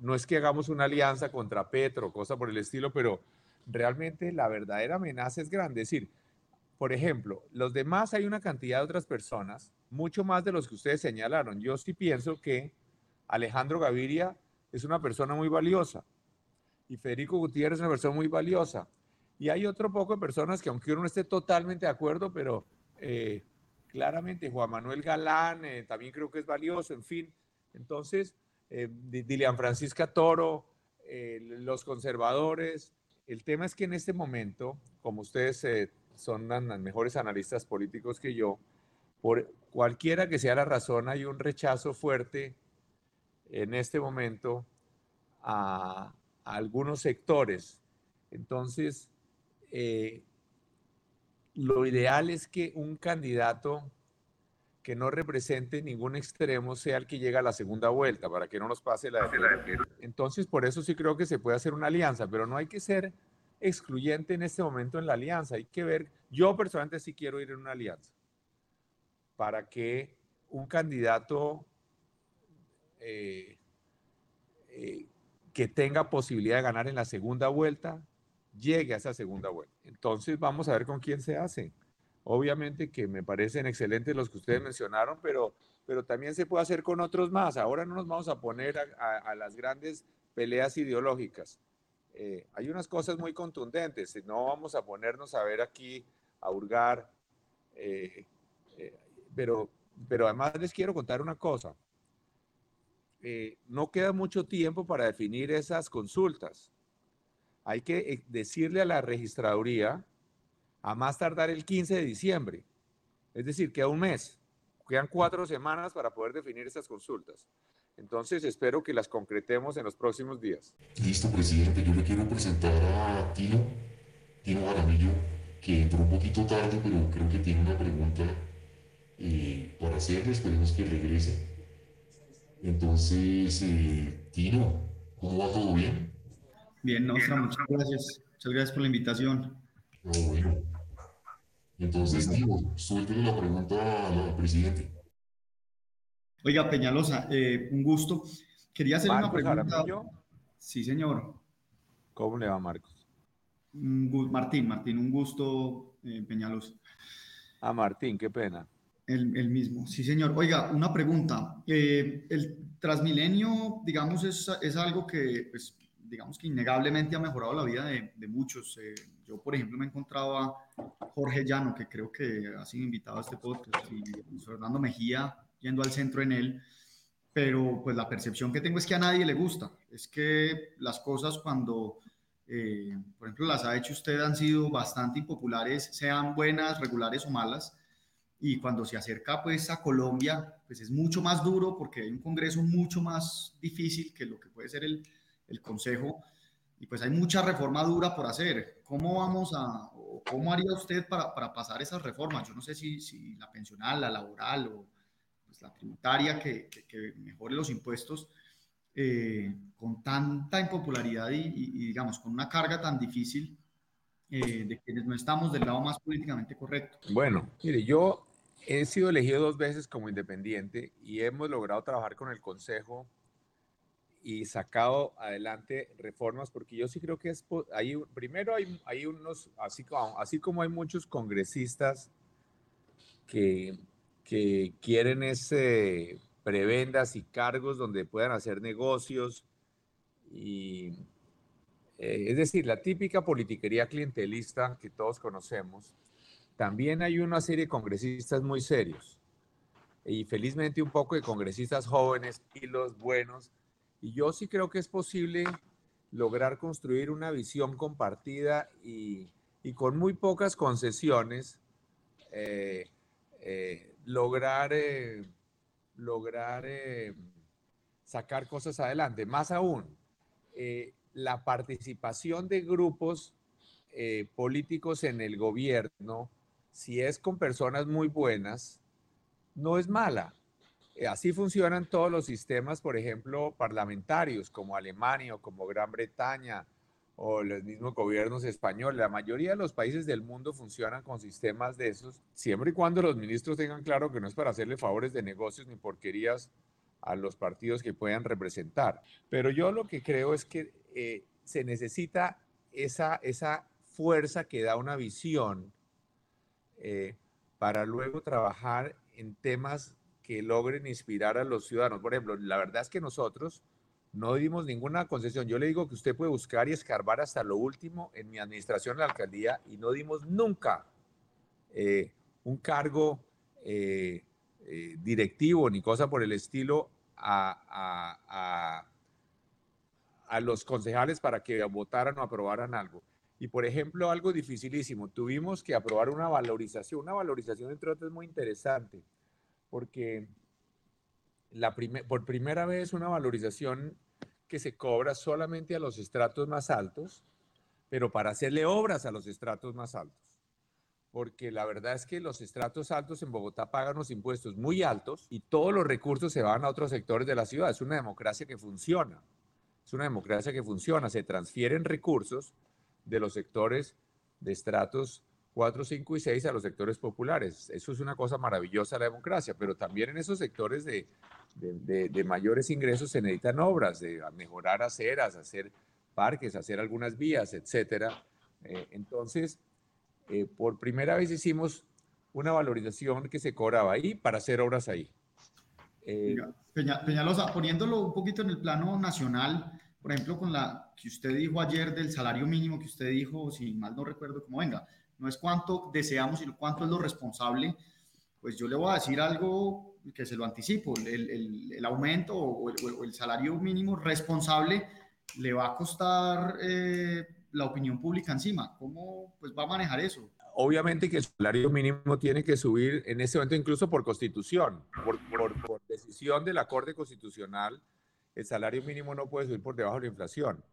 no es que hagamos una alianza contra Petro, cosa por el estilo, pero realmente la verdadera amenaza es grande. Es decir, por ejemplo, los demás hay una cantidad de otras personas, mucho más de los que ustedes señalaron. Yo sí pienso que Alejandro Gaviria es una persona muy valiosa y Federico Gutiérrez es una persona muy valiosa. Y hay otro poco de personas que aunque uno no esté totalmente de acuerdo, pero eh, claramente Juan Manuel Galán eh, también creo que es valioso, en fin. Entonces, eh, Dilian Francisca Toro, los conservadores. El tema es que en este momento, como ustedes son los mejores analistas políticos que yo, por cualquiera que sea la razón, hay un rechazo fuerte en este momento a, algunos sectores. Entonces, eh, lo ideal es que un candidato que no represente ningún extremo sea el que llega a la segunda vuelta, para que no nos pase la de Entonces, por eso sí creo que se puede hacer una alianza, pero no hay que ser excluyente en este momento en la alianza. Hay que ver, yo personalmente sí quiero ir en una alianza para que un candidato eh, eh, que tenga posibilidad de ganar en la segunda vuelta llegue a esa segunda vuelta. Entonces vamos a ver con quién se hace. Obviamente que me parecen excelentes los que ustedes mencionaron, pero, pero también se puede hacer con otros más. Ahora no nos vamos a poner a, a las grandes peleas ideológicas. Eh, hay unas cosas muy contundentes. No vamos a ponernos a ver aquí, a hurgar. Eh, eh, pero, pero además les quiero contar una cosa. no queda mucho tiempo para definir esas consultas. Hay que decirle a la registraduría a más tardar el 15 de diciembre. Es decir, queda un mes. Quedan cuatro semanas para poder definir esas consultas. Entonces espero que las concretemos en los próximos días. Listo, presidente. Yo le quiero presentar a Tino, Tino Jaramillo, que entró un poquito tarde, pero creo que tiene una pregunta eh, para hacerle. Esperemos que regrese. Entonces, eh, Tino, ¿cómo va todo bien? Bien, Nostra, muchas gracias. Muchas gracias por la invitación. Bueno. Entonces, Tino, suéltele la pregunta al presidente. Oiga, Peñalosa, eh, un gusto. Quería hacer Marcos una pregunta. Sí, señor. ¿Cómo le va, Marcos? Martín, Martín, un gusto, eh, Peñalosa. Ah, Martín, qué pena. El, el mismo, sí, señor. Oiga, una pregunta. Eh, el Transmilenio, digamos, es, es algo que, pues, digamos que innegablemente ha mejorado la vida de, de muchos. Eh, yo, por ejemplo, me encontraba Jorge Llano, que creo que ha sido invitado a este podcast, y Fernando Mejía yendo al centro en él. Pero, pues, la percepción que tengo es que a nadie le gusta. Es que las cosas cuando, eh, por ejemplo, las ha hecho usted han sido bastante impopulares, sean buenas, regulares o malas y cuando se acerca pues a Colombia, pues es mucho más duro porque hay un Congreso mucho más difícil que lo que puede ser el, el Consejo y pues hay mucha reforma dura por hacer. ¿Cómo vamos a, o cómo haría usted para, para pasar esas reformas? Yo no sé si, si la pensional, la laboral o pues, la tributaria que, que, que mejore los impuestos eh, con tanta impopularidad y, y, y, digamos con una carga tan difícil eh, de quienes no estamos del lado más políticamente correcto. Bueno, mire, yo he sido elegido dos veces como independiente y hemos logrado trabajar con el Consejo y sacado adelante reformas porque yo sí creo que es hay primero hay, hay unos así como así como hay muchos congresistas que, que quieren ese prebendas y cargos donde puedan hacer negocios y eh, es decir la típica politiquería clientelista que todos conocemos también hay una serie de congresistas muy serios y felizmente un poco de congresistas jóvenes y los buenos. Y yo sí creo que es posible lograr construir una visión compartida y, y con muy pocas concesiones eh, eh, lograr, eh, lograr sacar cosas adelante. Más aún, la participación de grupos políticos en el gobierno, si es con personas muy buenas, no es mala. Eh, así funcionan todos los sistemas, por ejemplo, parlamentarios, como Alemania o como Gran Bretaña o los mismos gobiernos españoles. La mayoría de los países del mundo funcionan con sistemas de esos, siempre y cuando los ministros tengan claro que no es para hacerle favores de negocios ni porquerías a los partidos que puedan representar. Pero yo lo que creo es que eh, se necesita esa, esa fuerza que da una visión eh, para luego trabajar en temas logren inspirar a los ciudadanos. Por ejemplo, la verdad es que nosotros no dimos ninguna concesión. Yo le digo que usted puede buscar y escarbar hasta lo último en mi administración en la alcaldía y no dimos nunca eh, un cargo eh, eh, directivo ni cosa por el estilo a, a, a, a los concejales para que votaran o aprobaran algo. Y por ejemplo, algo dificilísimo, tuvimos que aprobar una valorización. Una valorización, entre otras, muy interesante, porque la por primera vez una valorización que se cobra solamente a los estratos más altos, pero para hacerle obras a los estratos más altos. Porque la verdad es que los estratos altos en Bogotá pagan los impuestos muy altos y todos los recursos se van a otros sectores de la ciudad. Es una democracia que funciona. Es una democracia que funciona. Se transfieren recursos de los sectores de estratos 4, 5 y 6 a los sectores populares. Eso es una cosa maravillosa la democracia, pero también en esos sectores de, de, de, de mayores ingresos se necesitan obras, de mejorar aceras, hacer parques, hacer algunas vías, etcétera. Eh, entonces, eh, por primera vez hicimos una valorización que se cobraba ahí para hacer obras ahí. Eh, Peña, Peñalosa, poniéndolo un poquito en el plano nacional, por ejemplo, con la que usted dijo ayer del salario mínimo que usted dijo, si mal no recuerdo cómo venga, no es cuánto deseamos, sino cuánto es lo responsable, pues yo le voy a decir algo que se lo anticipo, el, el, el aumento o el, o el, salario mínimo responsable le va a costar eh, la opinión pública encima. ¿Cómo pues, va a manejar eso? Obviamente que el salario mínimo tiene que subir en este momento incluso por constitución, por, por, por decisión de la Corte Constitucional, el salario mínimo no puede subir por debajo de la inflación,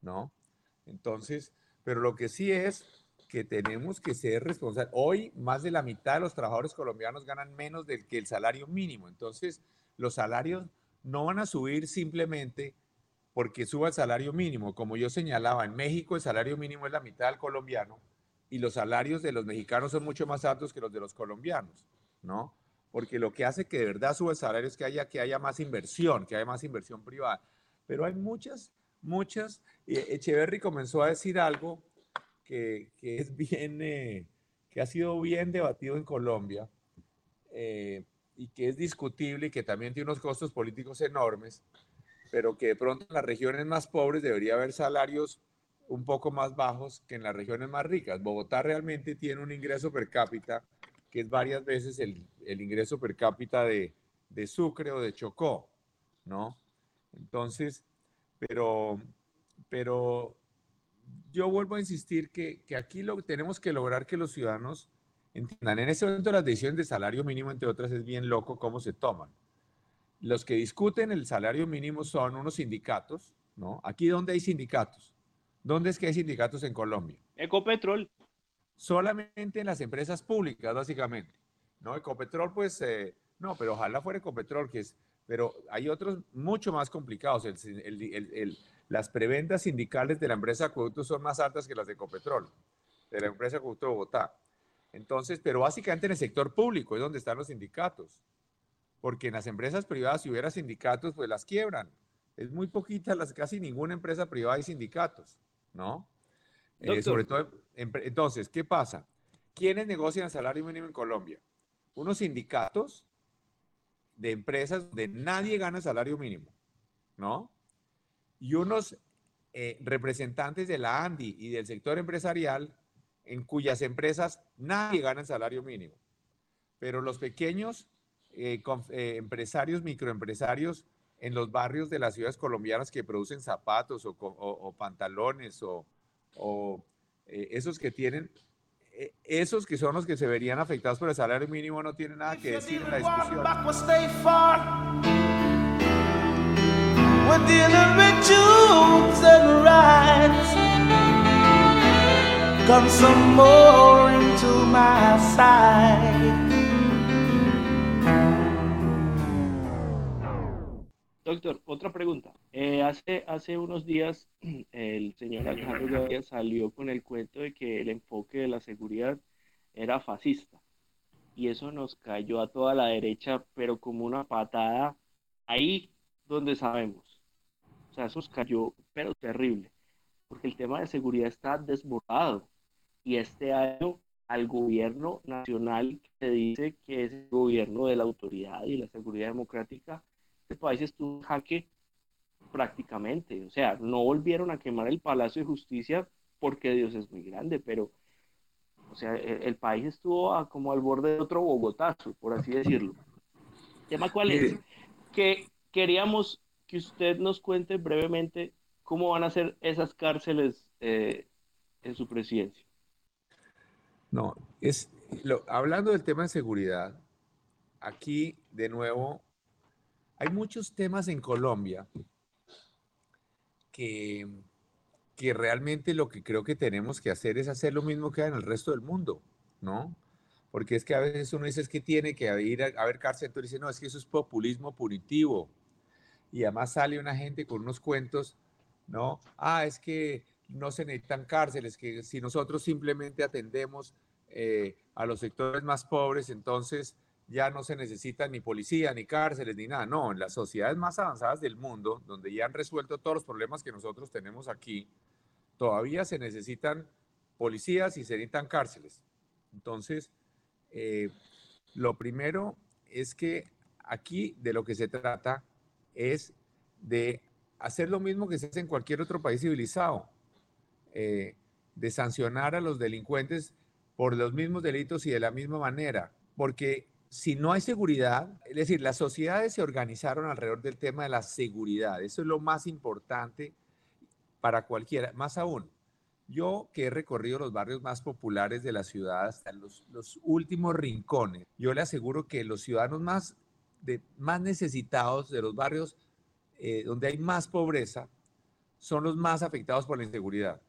¿no? Entonces, pero lo que sí es que tenemos que ser responsables. Hoy más de la mitad de los trabajadores colombianos ganan menos del que el salario mínimo. Entonces, los salarios no van a subir simplemente porque suba el salario mínimo. Como yo señalaba, en México el salario mínimo es la mitad del colombiano y los salarios de los mexicanos son mucho más altos que los de los colombianos, ¿no? Porque lo que hace que de verdad suba el salario es que haya, que haya más inversión, que haya más inversión privada. Pero hay muchas, muchas. Echeverry comenzó a decir algo que, que es bien, eh, que ha sido bien debatido en Colombia eh, y que es discutible y que también tiene unos costos políticos enormes, pero que de pronto en las regiones más pobres debería haber salarios un poco más bajos que en las regiones más ricas. Bogotá realmente tiene un ingreso per cápita que es varias veces el, el ingreso per cápita de, de Sucre o de Chocó, ¿no? Entonces, pero, pero yo vuelvo a insistir que, que, aquí lo tenemos que lograr que los ciudadanos entiendan. En ese momento las decisiones de salario mínimo, entre otras, es bien loco cómo se toman. Los que discuten el salario mínimo son unos sindicatos, ¿no? Aquí donde hay sindicatos. ¿Dónde es que hay sindicatos en Colombia? Ecopetrol. Solamente en las empresas públicas, básicamente. ¿No? Ecopetrol, pues, eh, no, pero ojalá fuera Ecopetrol, que es, pero hay otros mucho más complicados. El, el, el, las preventas sindicales de la empresa Acueducto son más altas que las de Ecopetrol, de la empresa Acueducto de Bogotá. Entonces, pero básicamente en el sector público es donde están los sindicatos. Porque en las empresas privadas, si hubiera sindicatos, pues las quiebran. Es muy poquita, las, casi ninguna empresa privada hay sindicatos, ¿no? Eh, sobre todo, entonces, ¿qué pasa? ¿Quiénes negocian el salario mínimo en Colombia? Unos sindicatos de empresas donde nadie gana el salario mínimo, ¿no? Y unos eh, representantes de la ANDI y del sector empresarial en cuyas empresas nadie gana el salario mínimo. Pero los pequeños eh, con, eh, empresarios, microempresarios en los barrios de las ciudades colombianas que producen zapatos o, o, o pantalones o, o eh, esos que tienen, eh, esos que son los que se verían afectados por el salario mínimo no tienen nada que decir en la discusión. And. Come my side. Doctor, otra pregunta. Eh, hace, hace unos días el señor Alejandro Gaviria salió con el cuento de que el enfoque de la seguridad era fascista. Y eso nos cayó a toda la derecha, pero como una patada ahí donde sabemos. O sea, eso nos cayó, pero terrible. Porque el tema de seguridad está desbordado. Y este año al gobierno nacional que dice que es el gobierno de la autoridad y la seguridad democrática, este país estuvo en jaque prácticamente. O sea, no volvieron a quemar el Palacio de Justicia porque Dios es muy grande, pero, o sea, el, el país estuvo a- como al borde de otro Bogotazo, por así decirlo. ¿El tema cuál es? Que queríamos que usted nos cuente brevemente cómo van a ser esas cárceles eh, en su presidencia. No, es lo- hablando del tema de seguridad, aquí de nuevo hay muchos temas en Colombia que, que realmente lo que creo que tenemos que hacer es hacer lo mismo que en el resto del mundo, ¿no? Porque es que a veces uno dice es que tiene que ir a, a ver cárcel, entonces dice, no, es que eso es populismo punitivo. Y además sale una gente con unos cuentos, ¿no? Ah, es que no se necesitan cárceles, que si nosotros simplemente atendemos eh, a los sectores más pobres, entonces ya no se necesita ni policía, ni cárceles, ni nada. No, en las sociedades más avanzadas del mundo, donde ya han resuelto todos los problemas que nosotros tenemos aquí, todavía se necesitan policías y se necesitan cárceles. Entonces, eh, lo primero es que aquí de lo que se trata es de hacer lo mismo que se hace en cualquier otro país civilizado, eh, de sancionar a los delincuentes por los mismos delitos y de la misma manera, porque si no hay seguridad, es decir, las sociedades se organizaron alrededor del tema de la seguridad, eso es lo más importante para cualquiera, más aún. Yo que he recorrido los barrios más populares de la ciudad hasta los, los últimos rincones, yo le aseguro que los ciudadanos más, de, más necesitados de los barrios eh, donde hay más pobreza son los más afectados por la inseguridad.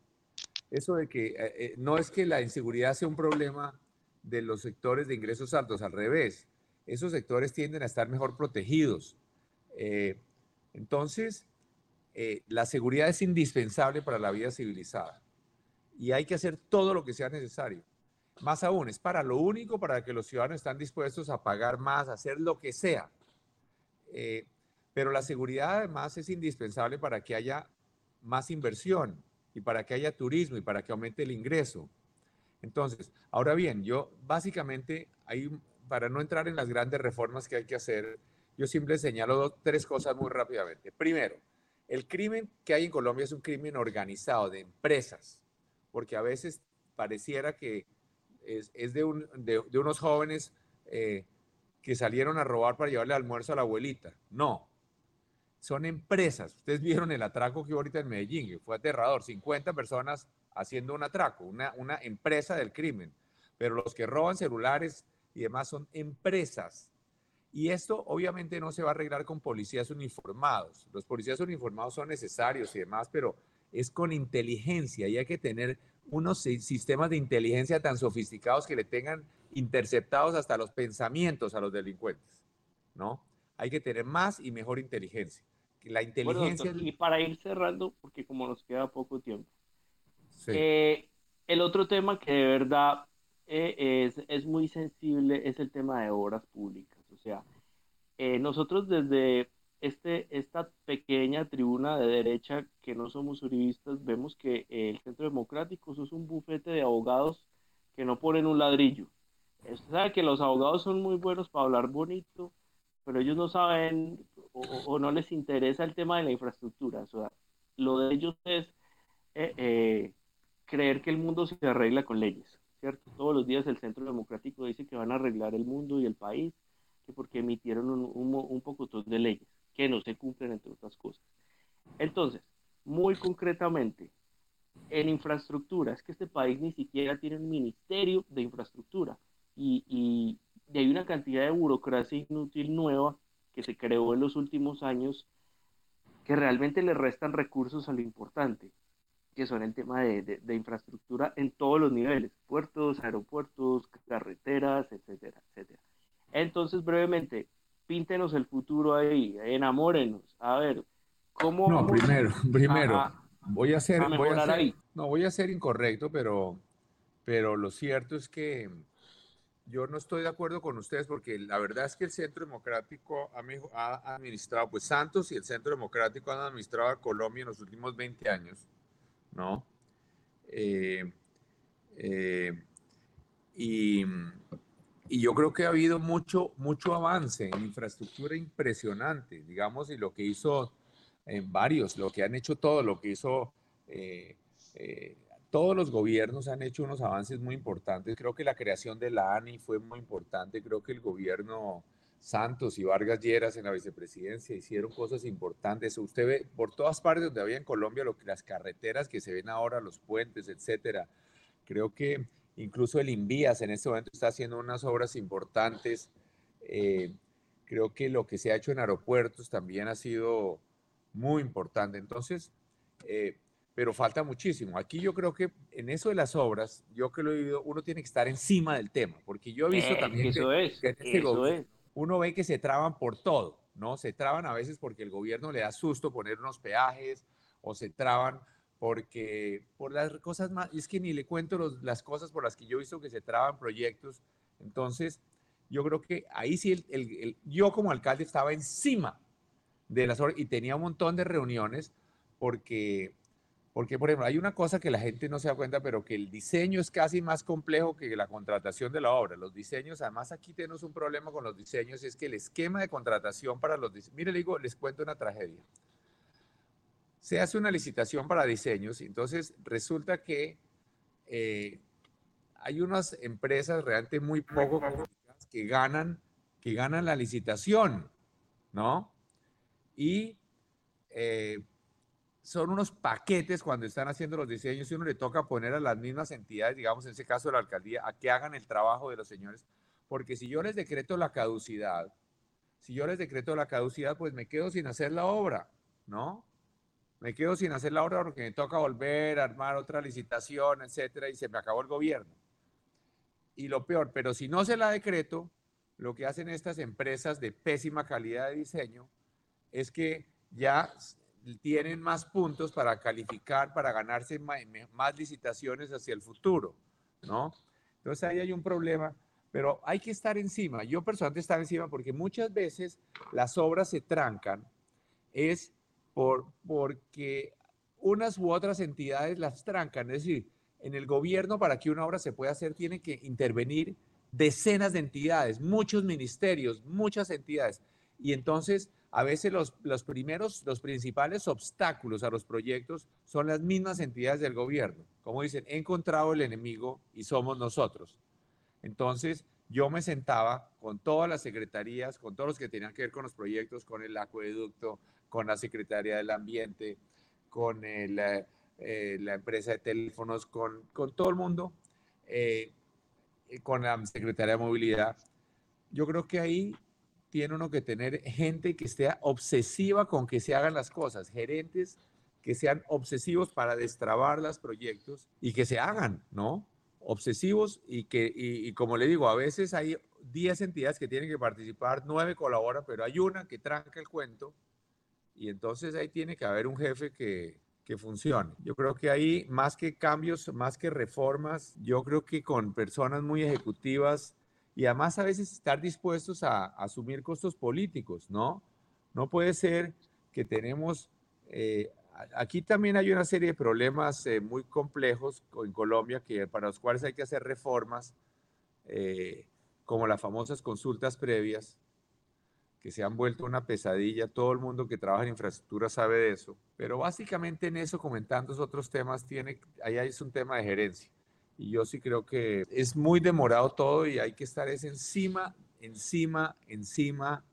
Eso de que eh, eh, no es que la inseguridad sea un problema de los sectores de ingresos altos, al revés, esos sectores tienden a estar mejor protegidos. Eh, entonces, eh, la seguridad es indispensable para la vida civilizada y hay que hacer todo lo que sea necesario. Más aún, es para lo único para que los ciudadanos están dispuestos a pagar más, a hacer lo que sea. Eh, pero la seguridad además es indispensable para que haya más inversión y para que haya turismo y para que aumente el ingreso. Entonces, ahora bien, yo básicamente, hay, para no entrar en las grandes reformas que hay que hacer, yo siempre señalo tres cosas muy rápidamente. Primero, el crimen que hay en Colombia es un crimen organizado de empresas, porque a veces pareciera que es, es de, un- de- unos jóvenes eh, que salieron a robar para llevarle almuerzo a la abuelita. No, son empresas. Ustedes vieron el atraco que hubo ahorita en Medellín, fue aterrador. 50 personas haciendo un atraco, una, una empresa del crimen. Pero los que roban celulares y demás son empresas. Y esto obviamente no se va a arreglar con policías uniformados. Los policías uniformados son necesarios y demás, pero es con inteligencia y hay que tener unos si- sistemas de inteligencia tan sofisticados que le tengan interceptados hasta los pensamientos a los delincuentes, ¿no? Hay que tener más y mejor inteligencia. La Bueno, inteligencia doctor, es- y para ir cerrando, porque como nos queda poco tiempo, sí. eh, el otro tema que de verdad eh, es, es muy sensible es el tema de obras públicas. O sea, eh, nosotros desde este, esta pequeña tribuna de derecha que no somos uribistas, vemos que el Centro Democrático es un bufete de abogados que no ponen un ladrillo. Usted sabe que los abogados son muy buenos para hablar bonito, pero ellos no saben o, no les interesa el tema de la infraestructura. O sea, lo de ellos es eh, eh, creer que el mundo se arregla con leyes, ¿cierto? Todos los días el Centro Democrático dice que van a arreglar el mundo y el país, que porque emitieron un, un, un de leyes que no se cumplen, entre otras cosas. Entonces, muy concretamente, en infraestructura, es que este país ni siquiera tiene un ministerio de infraestructura y, y, y hay una cantidad de burocracia inútil nueva que se creó en los últimos años que realmente le restan recursos a lo importante, que son el tema de, de, de infraestructura en todos los niveles, puertos, aeropuertos, carreteras, etcétera, etcétera. Entonces, brevemente, píntenos el futuro ahí, enamórenos, a ver, ¿cómo... No, primero, primero, voy a ser, a voy a mejorar ser- ahí? no, voy a ser incorrecto, pero, pero lo cierto es que yo no estoy de acuerdo con ustedes porque la verdad es que el Centro Democrático ha administrado, pues Santos y el Centro Democrático han administrado a Colombia en los últimos 20 años, ¿no? Eh, eh, y, y yo creo que ha habido mucho, mucho avance en infraestructura impresionante, digamos, y lo que hizo en varios, lo que han hecho todos, lo que hizo eh, eh, todos los gobiernos han hecho unos avances muy importantes. Creo que la creación de la ANI fue muy importante. Creo que el gobierno Santos y Vargas Lleras en la vicepresidencia hicieron cosas importantes. Usted ve por todas partes donde había en Colombia lo que las carreteras que se ven ahora, los puentes, etcétera. Creo que incluso el Invías en este momento está haciendo unas obras importantes. Eh, creo que lo que se ha hecho en aeropuertos también ha sido muy importante. Entonces, eh, pero falta muchísimo. Aquí yo creo que en eso de las obras, yo que lo he vivido, uno tiene que estar encima del tema, porque yo he visto Eh, también eso que, es, que en este eso gobierno es. uno ve que se traban por todo, ¿no? Se traban a veces porque el gobierno le da susto poner unos peajes o se traban porque por las cosas más, es que ni le cuento los- las cosas por las que yo he visto que se traban proyectos. Entonces, yo creo que ahí sí, el, el- el- yo como alcalde estaba encima de las obras y tenía un montón de reuniones porque, porque, por ejemplo, hay una cosa que la gente no se da cuenta, pero que el diseño es casi más complejo que la contratación de la obra. Los diseños, además aquí tenemos un problema con los diseños, es que el esquema de contratación para los diseños, mire, le digo, les cuento una tragedia. Se hace una licitación para diseños y entonces resulta que eh, hay unas empresas realmente muy poco que ganan, que ganan la licitación, ¿no? Y eh, son unos paquetes cuando están haciendo los diseños y uno le toca poner a las mismas entidades, digamos en ese caso la alcaldía, a que hagan el trabajo de los señores, porque si yo les decreto la caducidad, si yo les decreto la caducidad, pues me quedo sin hacer la obra, ¿no? Me quedo sin hacer la obra porque me toca volver a armar otra licitación, etcétera, y se me acabó el gobierno. Y lo peor, pero si no se la decreto, lo que hacen estas empresas de pésima calidad de diseño es que ya tienen más puntos para calificar, para ganarse más licitaciones hacia el futuro, ¿no? Entonces ahí hay un problema, pero hay que estar encima. Yo personalmente estar encima porque muchas veces las obras se trancan, es por, porque unas u otras entidades las trancan. Es decir, en el gobierno para que una obra se pueda hacer tiene que intervenir decenas de entidades, muchos ministerios, muchas entidades. Y entonces a veces los, los primeros, los principales obstáculos a los proyectos son las mismas entidades del gobierno. Como dicen, he encontrado el enemigo y somos nosotros. Entonces, yo me sentaba con todas las secretarías, con todos los que tenían que ver con los proyectos, con el acueducto, con la Secretaría del Ambiente, con el, eh, eh, la empresa de teléfonos, con, con todo el mundo, eh, con la Secretaría de Movilidad. Yo creo que ahí tiene uno que tener gente que esté obsesiva con que se hagan las cosas, gerentes que sean obsesivos para destrabar los proyectos y que se hagan, ¿no? Obsesivos y que, y, y como le digo, a veces hay 10 entidades que tienen que participar, 9 colaboran, pero hay una que tranca el cuento y entonces ahí tiene que haber un jefe que, que funcione. Yo creo que ahí, más que cambios, más que reformas, yo creo que con personas muy ejecutivas y además a veces estar dispuestos a, asumir costos políticos, ¿no? No puede ser que tenemos, eh, aquí también hay una serie de problemas eh, muy complejos co- en Colombia que, para los cuales hay que hacer reformas, eh, como las famosas consultas previas, que se han vuelto una pesadilla. Todo el mundo que trabaja en infraestructura sabe de eso. Pero básicamente en eso, comentando esos otros temas, tiene, ahí es un tema de gerencia. Y yo sí creo que es muy demorado todo y hay que estar es encima, encima, encima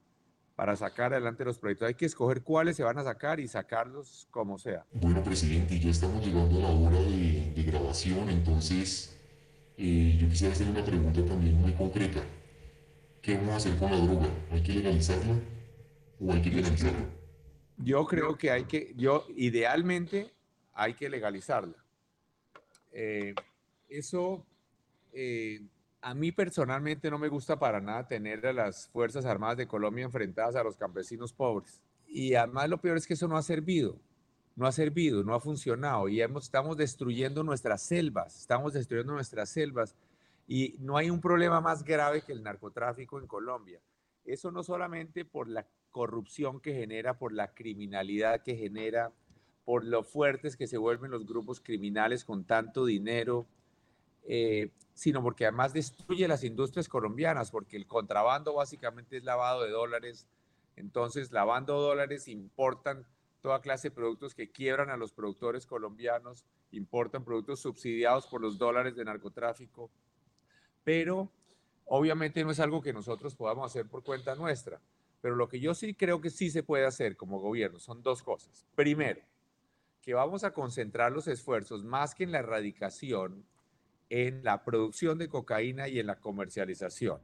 para sacar adelante los proyectos. Hay que escoger cuáles se van a sacar y sacarlos como sea. Bueno, presidente, ya estamos llegando a la hora de, de grabación, entonces eh, yo quisiera hacer una pregunta también muy concreta. ¿Qué vamos a hacer con la droga? ¿Hay que legalizarla o hay que legalizarla? Yo creo que hay que, yo idealmente hay que legalizarla. Eh, eso eh, a mí personalmente no me gusta para nada tener a las Fuerzas Armadas de Colombia enfrentadas a los campesinos pobres. Y además lo peor es que eso no ha servido, no ha servido, no ha funcionado y hemos, estamos destruyendo nuestras selvas, estamos destruyendo nuestras selvas y no hay un problema más grave que el narcotráfico en Colombia. Eso no solamente por la corrupción que genera, por la criminalidad que genera, por lo fuertes que se vuelven los grupos criminales con tanto dinero, eh, sino porque además destruye las industrias colombianas, porque el contrabando básicamente es lavado de dólares. Entonces, lavando dólares importan toda clase de productos que quiebran a los productores colombianos, importan productos subsidiados por los dólares de narcotráfico, pero obviamente no es algo que nosotros podamos hacer por cuenta nuestra. Pero lo que yo sí creo que sí se puede hacer como gobierno son dos cosas. Primero, que vamos a concentrar los esfuerzos más que en la erradicación, en la producción de cocaína y en la comercialización.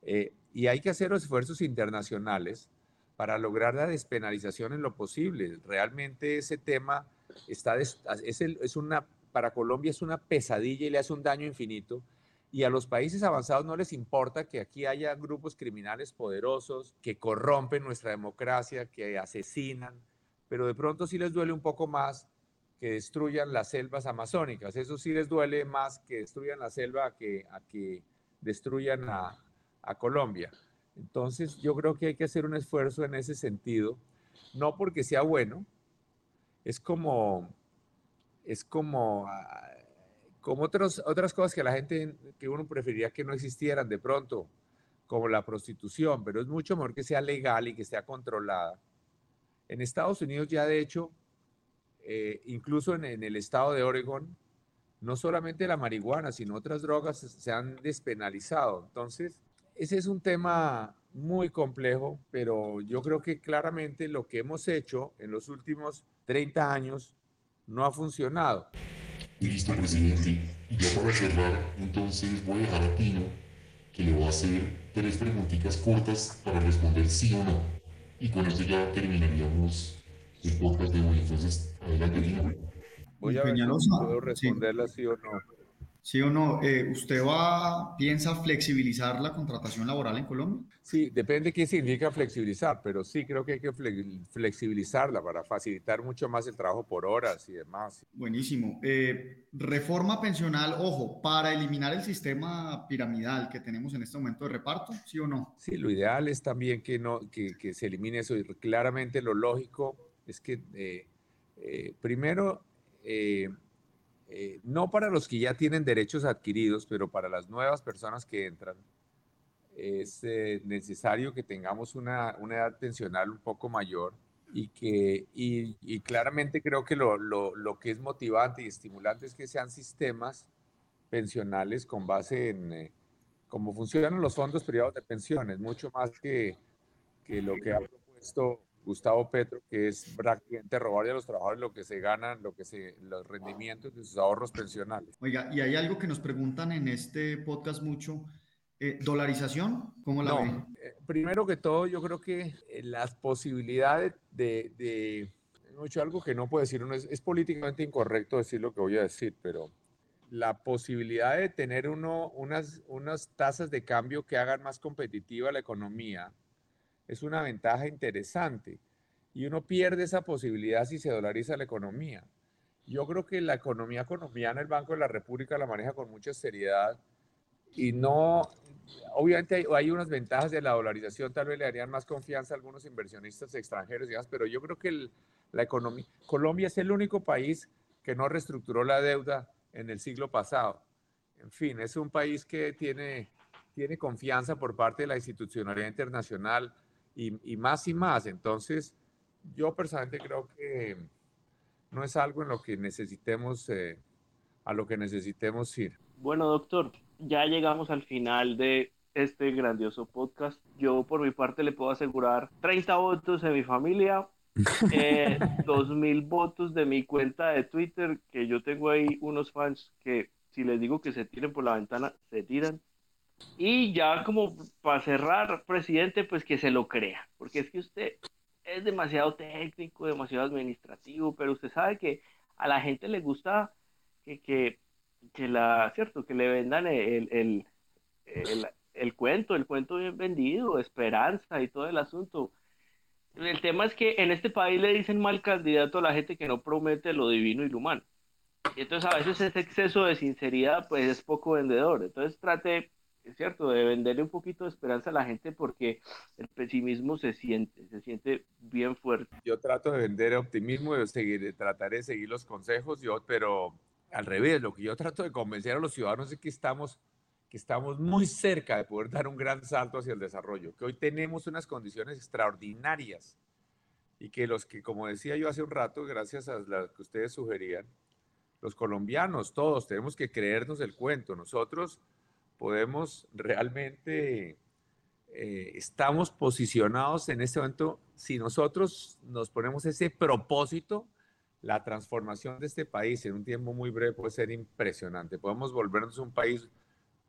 Eh, y hay que hacer esfuerzos internacionales para lograr la despenalización en lo posible. Realmente ese tema está es, es una, para Colombia es una pesadilla y le hace un daño infinito. Y a los países avanzados no les importa que aquí haya grupos criminales poderosos que corrompen nuestra democracia, que asesinan, pero de pronto sí les duele un poco más que destruyan las selvas amazónicas. Eso sí les duele más que destruyan la selva a que, a que destruyan a, a Colombia. Entonces yo creo que hay que hacer un esfuerzo en ese sentido, no porque sea bueno, es como, es como, ah, como otros, otras cosas que la gente, que uno preferiría que no existieran de pronto, como la prostitución, pero es mucho mejor que sea legal y que sea controlada en Estados Unidos ya de hecho, eh, incluso en, en, el estado de Oregon, no solamente la marihuana, sino otras drogas se han despenalizado. Entonces, ese es un tema muy complejo, pero yo creo que claramente lo que hemos hecho en los últimos 30 años no ha funcionado. Listo, presidente. Y ya para cerrar, entonces voy a dejar a Pino que le va a hacer tres preguntitas cortas para responder sí o no. Y con esto ya terminaríamos el podcast de hoy. Entonces, adelante, Dino. Voy a ver si puedo responderla sí. sí o no. ¿Sí o no? Eh, ¿Usted va, piensa flexibilizar la contratación laboral en Colombia? Sí, depende qué significa flexibilizar, pero sí creo que hay que flexibilizarla para facilitar mucho más el trabajo por horas y demás. Buenísimo. Eh, reforma pensional, ojo, para eliminar el sistema piramidal que tenemos en este momento de reparto, ¿sí o no? Sí, lo ideal es también que, no, que, que se elimine eso. Y claramente lo lógico es que eh, primero... Eh, no para los que ya tienen derechos adquiridos, pero para las nuevas personas que entran, es eh, necesario que tengamos una, una, edad pensional un poco mayor y que, y, y claramente creo que lo, lo, lo, que es motivante y estimulante es que sean sistemas pensionales con base en eh, cómo funcionan los fondos privados de pensiones, mucho más que, que lo que ha propuesto Gustavo Petro, que es prácticamente robarle a los trabajadores lo que se ganan, lo que se, los rendimientos de sus ahorros pensionales. Oiga, y hay algo que nos preguntan en este podcast mucho, eh, ¿dolarización? ¿Cómo la no, ve? Eh, primero que todo, yo creo que eh, las posibilidades de, de, mucho algo que no puedo decir, uno es, es, políticamente incorrecto decir lo que voy a decir, pero la posibilidad de tener uno, unas, unas tasas de cambio que hagan más competitiva la economía, es una ventaja interesante y uno pierde esa posibilidad si se dolariza la economía. Yo creo que la economía colombiana, el Banco de la República la maneja con mucha seriedad y no, obviamente hay, hay unas ventajas de la dolarización, tal vez le darían más confianza a algunos inversionistas extranjeros y demás, pero yo creo que la economía, Colombia es el único país que no reestructuró la deuda en el siglo pasado. En fin, es un país que tiene, tiene confianza por parte de la institucionalidad internacional, y, y, más y más. Entonces, yo personalmente creo que no es algo en lo que necesitemos, eh, a lo que necesitemos ir. Bueno, doctor, ya llegamos al final de este grandioso podcast. Yo por mi parte le puedo asegurar 30 votos de mi familia, eh, 2000 votos de mi cuenta de Twitter, que yo tengo ahí unos fans que si les digo que se tiren por la ventana, se tiran. Y ya como para cerrar, presidente, pues que se lo crea, porque es que usted es demasiado técnico, demasiado administrativo, pero usted sabe que a la gente le gusta que, que, que la, cierto, que le vendan el, el, el, el cuento, el cuento bien vendido, esperanza y todo el asunto. El tema es que en este país le dicen mal candidato a la gente que no promete lo divino y lo humano. Y entonces a veces ese exceso de sinceridad pues es poco vendedor. Entonces trate, es cierto, de venderle un poquito de esperanza a la gente porque el pesimismo se siente, se siente bien fuerte. Yo trato de vender optimismo, de seguir, trataré de seguir los consejos, yo, pero al revés, lo que yo trato de convencer a los ciudadanos es que estamos que estamos muy cerca de poder dar un gran salto hacia el desarrollo, que hoy tenemos unas condiciones extraordinarias y que los que, como decía yo hace un rato, gracias a lo que ustedes sugerían, los colombianos, todos tenemos que creernos el cuento. Nosotros podemos realmente, eh, estamos posicionados en este momento, si nosotros nos ponemos ese propósito, la transformación de este país en un tiempo muy breve puede ser impresionante. Podemos volvernos un país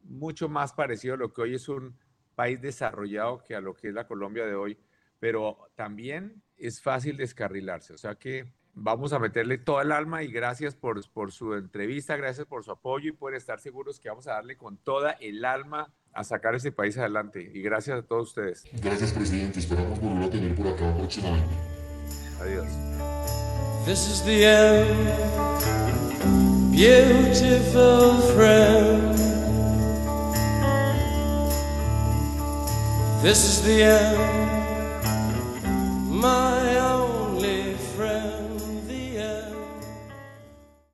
mucho más parecido a lo que hoy es un país desarrollado que a lo que es la Colombia de hoy, pero también es fácil descarrilarse. O sea que vamos a meterle toda el alma y gracias por, por su entrevista, gracias por su apoyo y por estar seguros que vamos a darle con toda el alma a sacar ese país adelante. Y gracias a todos ustedes. Gracias, presidente. Esperamos volver a tener por acá próximamente. Adiós. This is the end, beautiful friend. This is the end.